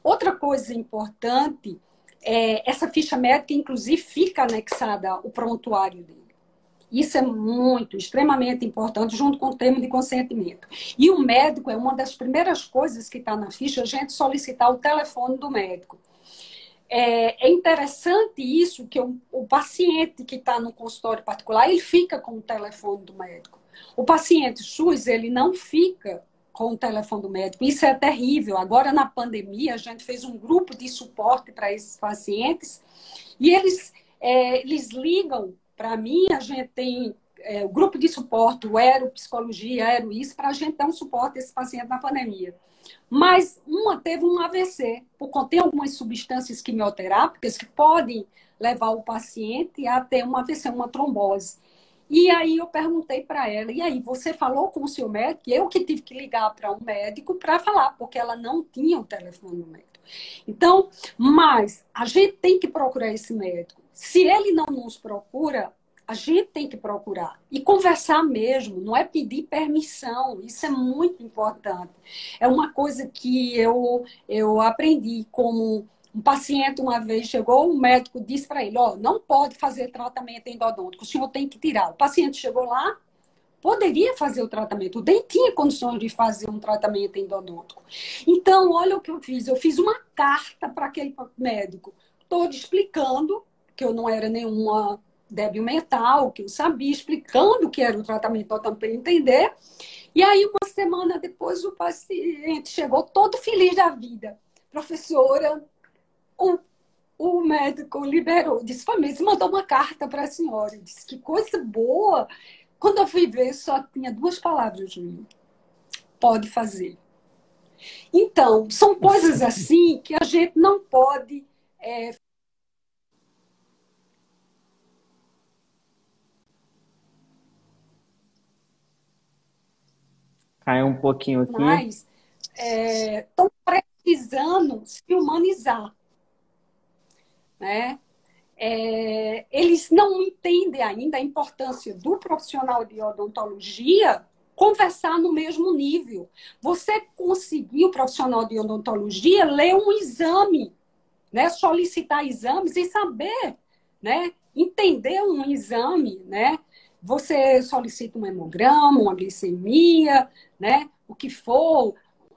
[SPEAKER 2] Outra coisa importante é essa ficha médica, inclusive, fica anexada ao prontuário dele. Isso é muito, extremamente importante, junto com o termo de consentimento. E o médico é uma das primeiras coisas que está na ficha, a gente solicitar o telefone do médico. É, é interessante isso, que o, paciente que está no consultório particular, ele fica com o telefone do médico. O paciente SUS, ele não fica com o telefone do médico. Isso é terrível. Agora, na pandemia, a gente fez um grupo de suporte para esses pacientes e eles, é, eles ligam para mim, a gente tem é, o grupo de suporte, o Aero Psicologia, Aero Isso, para a gente dar um suporte a esse paciente na pandemia. Mas uma teve um AVC, por conter algumas substâncias quimioterápicas que podem levar o paciente a ter um AVC, uma trombose. E aí eu perguntei para ela, e aí, você falou com o seu médico? Eu que tive que ligar para um médico para falar, porque ela não tinha o telefone do médico. Então, mas a gente tem que procurar esse médico. Se ele não nos procura, a gente tem que procurar e conversar mesmo, não é pedir permissão, isso é muito importante. É uma coisa que eu, eu aprendi como Um paciente uma vez chegou, o médico disse para ele, ó, oh, não pode fazer tratamento endodôntico, o senhor tem que tirar. O paciente chegou lá, poderia fazer o tratamento, nem tinha condições de fazer um tratamento endodôntico. Então, olha o que eu fiz, eu fiz uma carta para aquele médico, todo explicando que eu não era nenhuma débil mental, que eu sabia, explicando o que era o tratamento para ele entender. E aí, uma semana depois, o paciente chegou todo feliz da vida. Professora, o, o médico liberou, disse, família, mandou uma carta para a senhora. Eu disse, que coisa boa. Quando eu fui ver, só tinha duas palavras, Júlio. Pode fazer. Então, são coisas assim que a gente não pode é,
[SPEAKER 1] Caiu um pouquinho aqui.
[SPEAKER 2] Mas estão é, precisando se humanizar. Né? É, eles não entendem ainda a importância do profissional de odontologia conversar no mesmo nível. Você conseguir o profissional de odontologia ler um exame, né? solicitar exames e saber, né? entender um exame, né? Você solicita um hemograma, uma glicemia, né? O que for.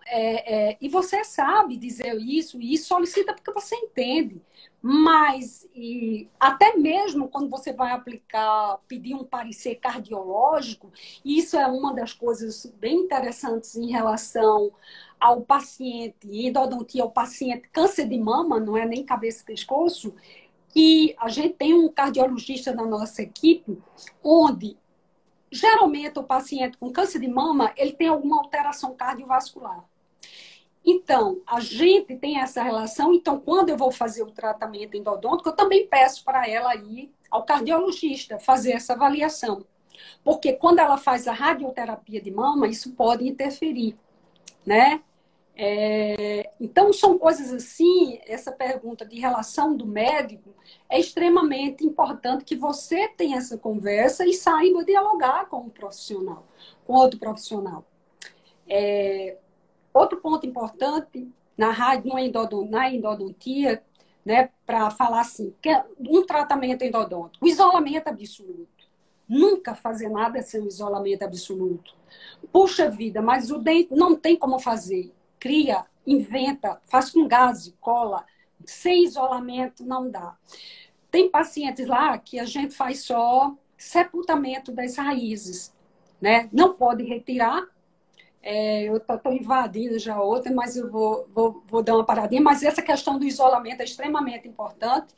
[SPEAKER 2] É, é, e você sabe dizer isso e solicita porque você entende. Mas e até mesmo quando você vai aplicar, pedir um parecer cardiológico, isso é uma das coisas bem interessantes em relação ao paciente endodontia, ao paciente câncer de mama, não é nem cabeça e pescoço, e a gente tem um cardiologista na nossa equipe, onde geralmente o paciente com câncer de mama, ele tem alguma alteração cardiovascular. Então, a gente tem essa relação. Então, quando eu vou fazer o tratamento endodôntico, eu também peço para ela ir ao cardiologista fazer essa avaliação. Porque quando ela faz a radioterapia de mama, isso pode interferir, né? É, então, são coisas assim, essa pergunta de relação do médico é extremamente importante que você tenha essa conversa e saiba dialogar com o profissional, com outro profissional. É, outro ponto importante na rádio, na endodontia, né, para falar assim, é um tratamento endodôntico, isolamento absoluto. Nunca fazer nada sem o isolamento absoluto. Puxa vida, mas o dente não tem como fazer cria, inventa, faz com gás, cola, sem isolamento não dá. Tem pacientes lá que a gente faz só sepultamento das raízes, né? Não pode retirar. É, eu estou invadindo já outra, mas eu vou, vou, vou dar uma paradinha. Mas essa questão do isolamento é extremamente importante,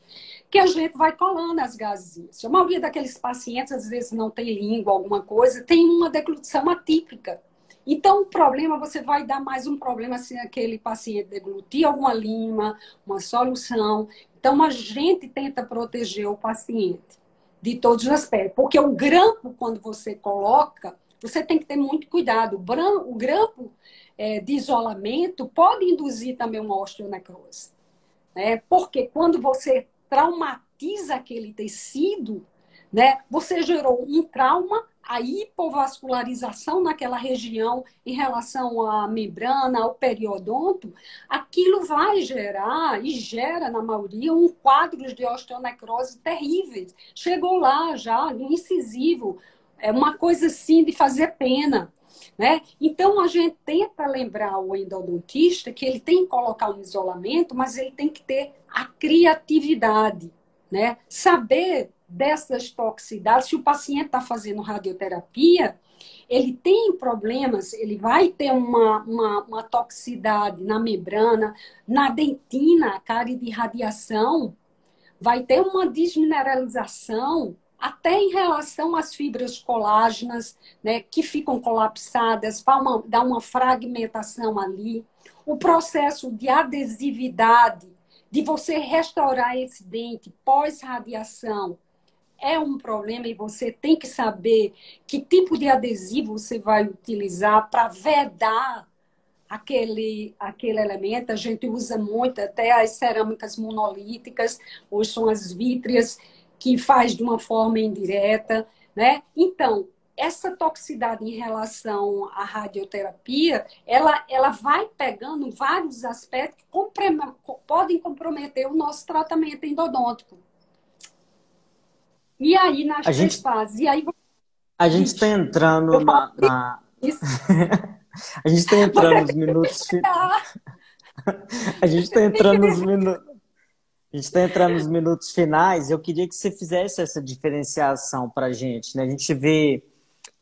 [SPEAKER 2] que a gente vai colando as gases. A maioria daqueles pacientes, às vezes, não tem língua, alguma coisa, tem uma deglutição atípica. Então, o problema, você vai dar mais um problema se aquele paciente deglutir alguma lima, uma solução. Então, a gente tenta proteger o paciente de todos os aspectos. Porque o grampo, quando você coloca, você tem que ter muito cuidado. O grampo é, de isolamento pode induzir também uma osteonecrose. Né? Porque quando você traumatiza aquele tecido, né, você gerou um trauma a hipovascularização naquela região em relação à membrana, ao periodonto, aquilo vai gerar e gera, na maioria, um quadro de osteonecrose terríveis. Chegou lá já, incisivo, é uma coisa assim de fazer pena. Né? Então, a gente tenta lembrar o endodontista que ele tem que colocar um isolamento, mas ele tem que ter a criatividade, né? saber dessas toxicidades, se o paciente está fazendo radioterapia, ele tem problemas, ele vai ter uma, uma, uma, toxicidade na membrana, na dentina, a cárie de radiação, vai ter uma desmineralização, até em relação às fibras colágenas, né, que ficam colapsadas, uma, dá uma fragmentação ali. O processo de adesividade, de você restaurar esse dente pós-radiação, é um problema e você tem que saber que tipo de adesivo você vai utilizar para vedar aquele, aquele elemento. A gente usa muito até as cerâmicas monolíticas, ou são as vítreas, que faz de uma forma indireta. Né? Então, essa toxicidade em relação à radioterapia, ela, ela vai pegando vários aspectos que podem comprometer o nosso tratamento endodôntico. E aí, nas a três gente, fases. E aí,
[SPEAKER 1] a gente está entrando na. na... a gente está entrando nos minutos. a gente está entrando nos minutos. A gente está entrando nos minutos finais. Eu queria que você fizesse essa diferenciação para a gente. Né? A gente vê,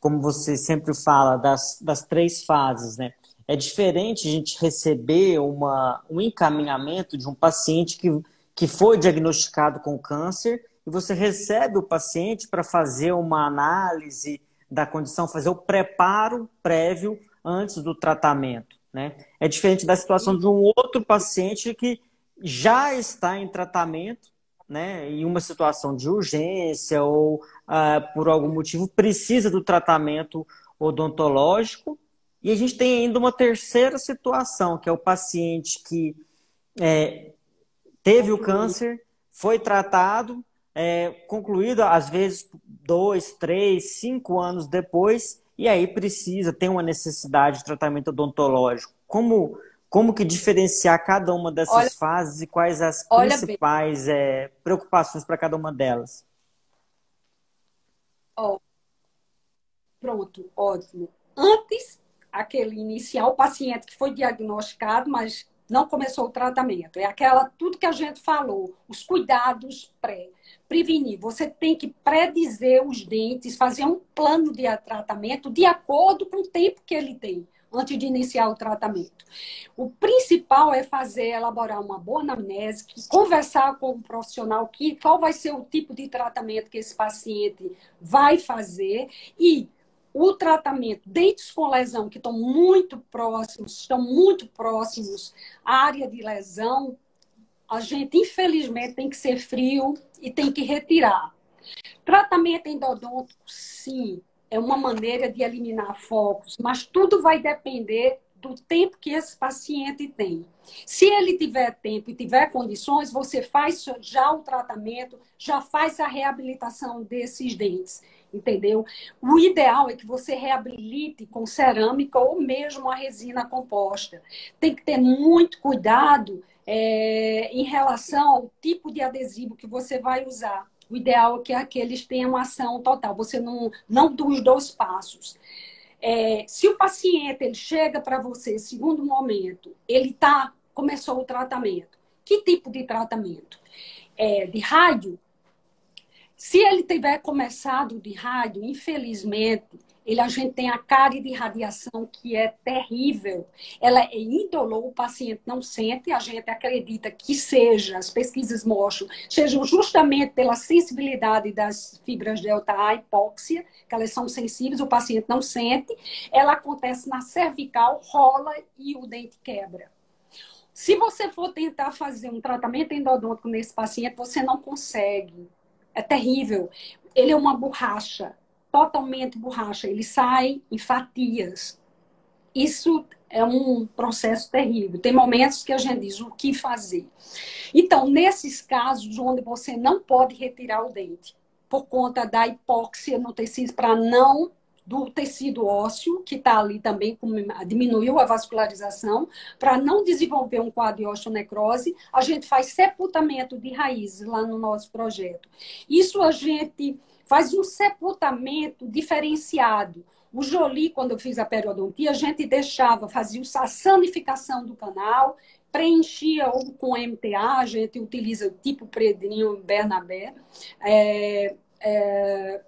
[SPEAKER 1] como você sempre fala, das, das três fases. Né? É diferente a gente receber uma, um encaminhamento de um paciente que, que foi diagnosticado com câncer e você recebe o paciente para fazer uma análise da condição, fazer o preparo prévio antes do tratamento. Né? É diferente da situação de um outro paciente que já está em tratamento, né, em uma situação de urgência ou uh, por algum motivo precisa do tratamento odontológico. E a gente tem ainda uma terceira situação, que é o paciente que é, teve o câncer, foi tratado, é, concluído às vezes dois, três, cinco anos depois, e aí precisa, tem uma necessidade de tratamento odontológico. Como, como que diferenciar cada uma dessas olha, fases e quais as principais é, preocupações para cada uma delas?
[SPEAKER 2] Oh, pronto, ótimo. Antes, aquele inicial, o paciente que foi diagnosticado, mas não começou o tratamento. É aquela tudo que a gente falou, os cuidados pré prevenir. Você tem que predizer os dentes, fazer um plano de tratamento de acordo com o tempo que ele tem antes de iniciar o tratamento. O principal é fazer, elaborar uma boa anamnese, conversar com o profissional que qual vai ser o tipo de tratamento que esse paciente vai fazer e o tratamento, dentes com lesão que estão muito próximos, estão muito próximos à área de lesão, a gente, infelizmente, tem que ser frio e tem que retirar. Tratamento endodôntico, sim, é uma maneira de eliminar focos, mas tudo vai depender do tempo que esse paciente tem. Se ele tiver tempo e tiver condições, você faz já o tratamento, já faz a reabilitação desses dentes, entendeu? O ideal é que você reabilite com cerâmica ou mesmo a resina composta. Tem que ter muito cuidado é, em relação ao tipo de adesivo que você vai usar. O ideal é que aqueles tenham ação total, você não, não dos dois passos. É, se o paciente ele chega para você, segundo momento, ele tá, começou o tratamento. Que tipo de tratamento? É, de rádio? Se ele tiver começado de rádio, infelizmente, ele, a gente tem a cárie de radiação que é terrível. Ela é indolor, o paciente não sente, a gente acredita que seja, as pesquisas mostram, sejam justamente pela sensibilidade das fibras delta A, hipóxia, que elas são sensíveis, o paciente não sente. Ela acontece na cervical, rola e o dente quebra. Se você for tentar fazer um tratamento endodôntico nesse paciente, você não consegue. É terrível. Ele é uma borracha totalmente borracha, ele sai em fatias. Isso é um processo terrível. Tem momentos que a gente diz o que fazer. Então, nesses casos onde você não pode retirar o dente, por conta da hipóxia no tecido, para não do tecido ósseo, que está ali também, diminuiu a vascularização, para não desenvolver um quadro de osteonecrose, a gente faz sepultamento de raízes lá no nosso projeto. Isso a gente faz um sepultamento diferenciado. O Jolie, quando eu fiz a periodontia, a gente deixava, fazia a sanificação do canal, preenchia ou com MTA, a gente utiliza o tipo Predinho Bernabé. É, é,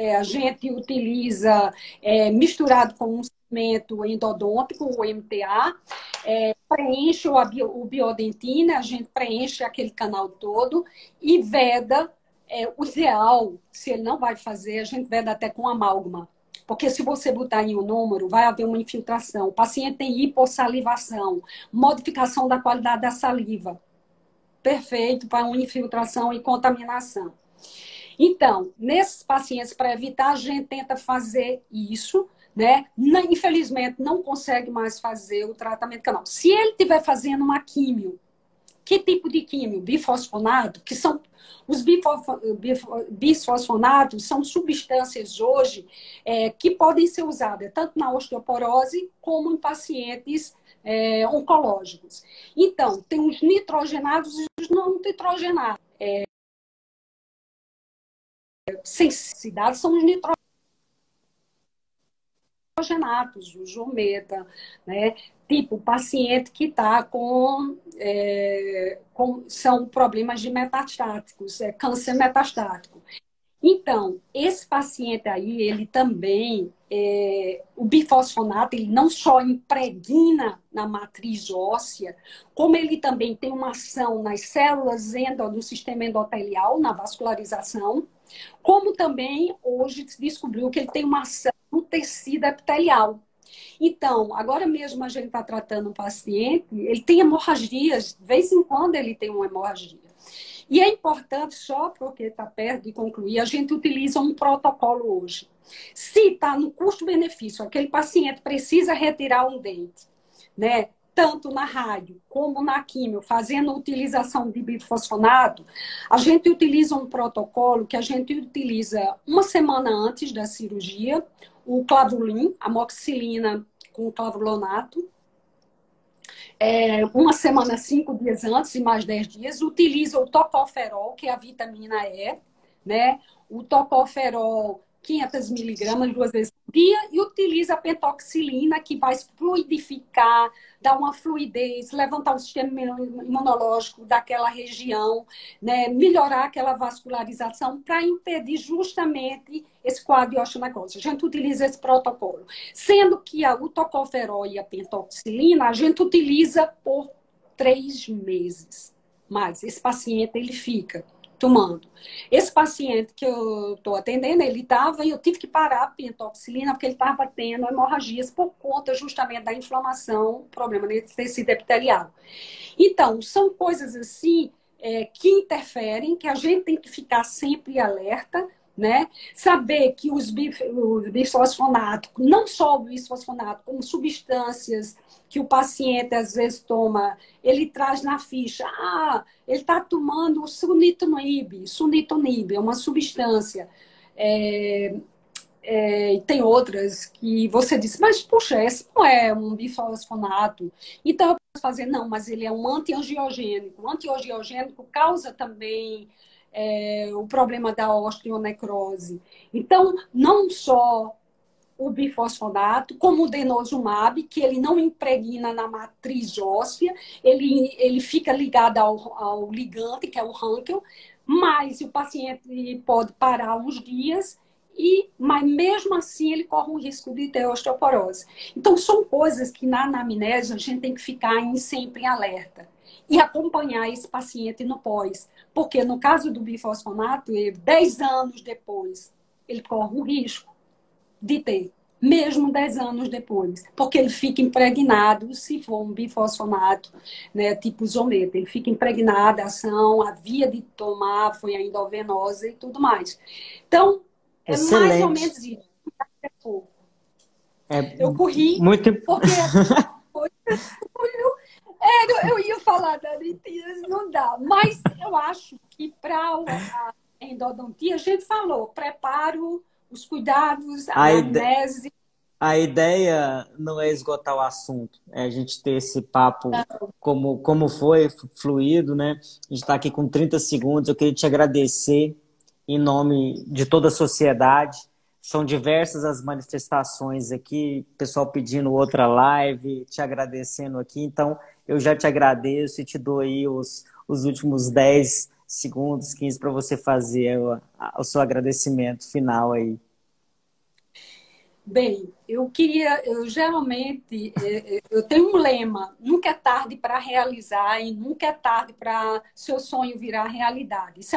[SPEAKER 2] é, a gente utiliza é, misturado com um cimento endodôntico, o MTA, é, preenche o, o biodentina, a gente preenche aquele canal todo e veda é, o ideal, se ele não vai fazer, a gente veda até com amálgama. Porque se você botar em um número, vai haver uma infiltração. O paciente tem hipossalivação, modificação da qualidade da saliva. Perfeito para uma infiltração e contaminação. Então, nesses pacientes, para evitar, a gente tenta fazer isso, né? Infelizmente, não consegue mais fazer o tratamento canal. Se ele estiver fazendo uma químio, Que tipo de químio? Bifosfonato, que são os bisfosfonatos são substâncias hoje é, que podem ser usadas tanto na osteoporose como em pacientes é, oncológicos. Então, tem os nitrogenados e os não nitrogenados. É, sensibilidade são os nitrogenados, o jumeta, né? Tipo, paciente que está com, é, com. São problemas de metastáticos, é, câncer metastático. Então, esse paciente aí, ele também, é, o bifosfonato, ele não só impregna na matriz óssea, como ele também tem uma ação nas células endo, do sistema endotelial, na vascularização, como também hoje se descobriu que ele tem uma ação no tecido epitelial. Então, agora mesmo a gente está tratando um paciente, ele tem hemorragias, de vez em quando ele tem uma hemorragia. E é importante, só porque está perto de concluir, a gente utiliza um protocolo hoje. Se está no custo-benefício, aquele paciente precisa retirar um dente, né? Tanto na rádio como na químio, fazendo utilização de bifosfonato, a gente utiliza um protocolo que a gente utiliza uma semana antes da cirurgia, o clavulin, amoxicilina com clavulonato, é, uma semana, cinco dias antes e mais dez dias, utiliza o tocoferol, que é a vitamina E, né? O tocoferol 500 miligramas duas vezes por dia e utiliza a pentoxilina, que vai fluidificar, dar uma fluidez, levantar o sistema imunológico daquela região, né? melhorar aquela vascularização para impedir justamente esse quadro de osteonecrose. A gente utiliza esse protocolo. Sendo que a, o tocoferol e a pentoxilina, a gente utiliza por três meses. Mas esse paciente, ele fica tomando. Esse paciente que eu estou atendendo, ele estava e eu tive que parar a pentoxilina porque ele estava tendo hemorragias por conta justamente da inflamação, problema nesse tecido epitelial. Então, são coisas assim é, que interferem, que a gente tem que ficar sempre alerta, né? Saber que os bisfosfonatos, não só o bisfosfonato, como substâncias que o paciente às vezes toma, ele traz na ficha, ah, ele está tomando sunitinib, sunitinib, é uma substância. É, é, tem outras que você diz, mas puxa, esse não é um bifosfonato. Então eu posso fazer, não, mas ele é um antiangiogênico. O antiangiogênico causa também é, o problema da osteonecrose. Então, não só o bifosfonato, como o denosumab, que ele não impregna na matriz óssea, ele, ele fica ligado ao, ao ligante, que é o rankel, mas o paciente pode parar uns dias e, mas mesmo assim ele corre um risco de ter osteoporose. Então são coisas que na anamnese a gente tem que ficar em, sempre em alerta e acompanhar esse paciente no pós. Porque no caso do bifosfonato, 10 anos depois, ele corre um risco de ter, mesmo 10 anos depois, porque ele fica impregnado, se for um bifosfonato, né, tipo zometa, ele fica impregnado, a ação, a via de tomar foi a endovenosa e tudo mais. Então, é Excelente. mais ou menos isso. É, eu corri,
[SPEAKER 1] muito...
[SPEAKER 2] porque É, eu ia falar da dentista, não dá. Mas eu acho que para a endodontia, a gente falou, preparo, os cuidados, a, a anamnese. Ide...
[SPEAKER 1] A ideia não é esgotar o assunto, é a gente ter esse papo como, como foi, fluido, né? A gente está aqui com 30 segundos. Eu queria te agradecer em nome de toda a sociedade. São diversas as manifestações aqui, pessoal pedindo outra live, te agradecendo aqui. Então, eu já te agradeço e te dou aí os, os últimos 10 segundos, 15 para você fazer o, o seu agradecimento final aí.
[SPEAKER 2] Bem, eu queria, eu geralmente, é, é, eu tenho um lema, nunca é tarde para realizar e nunca é tarde para seu sonho virar realidade. Isso é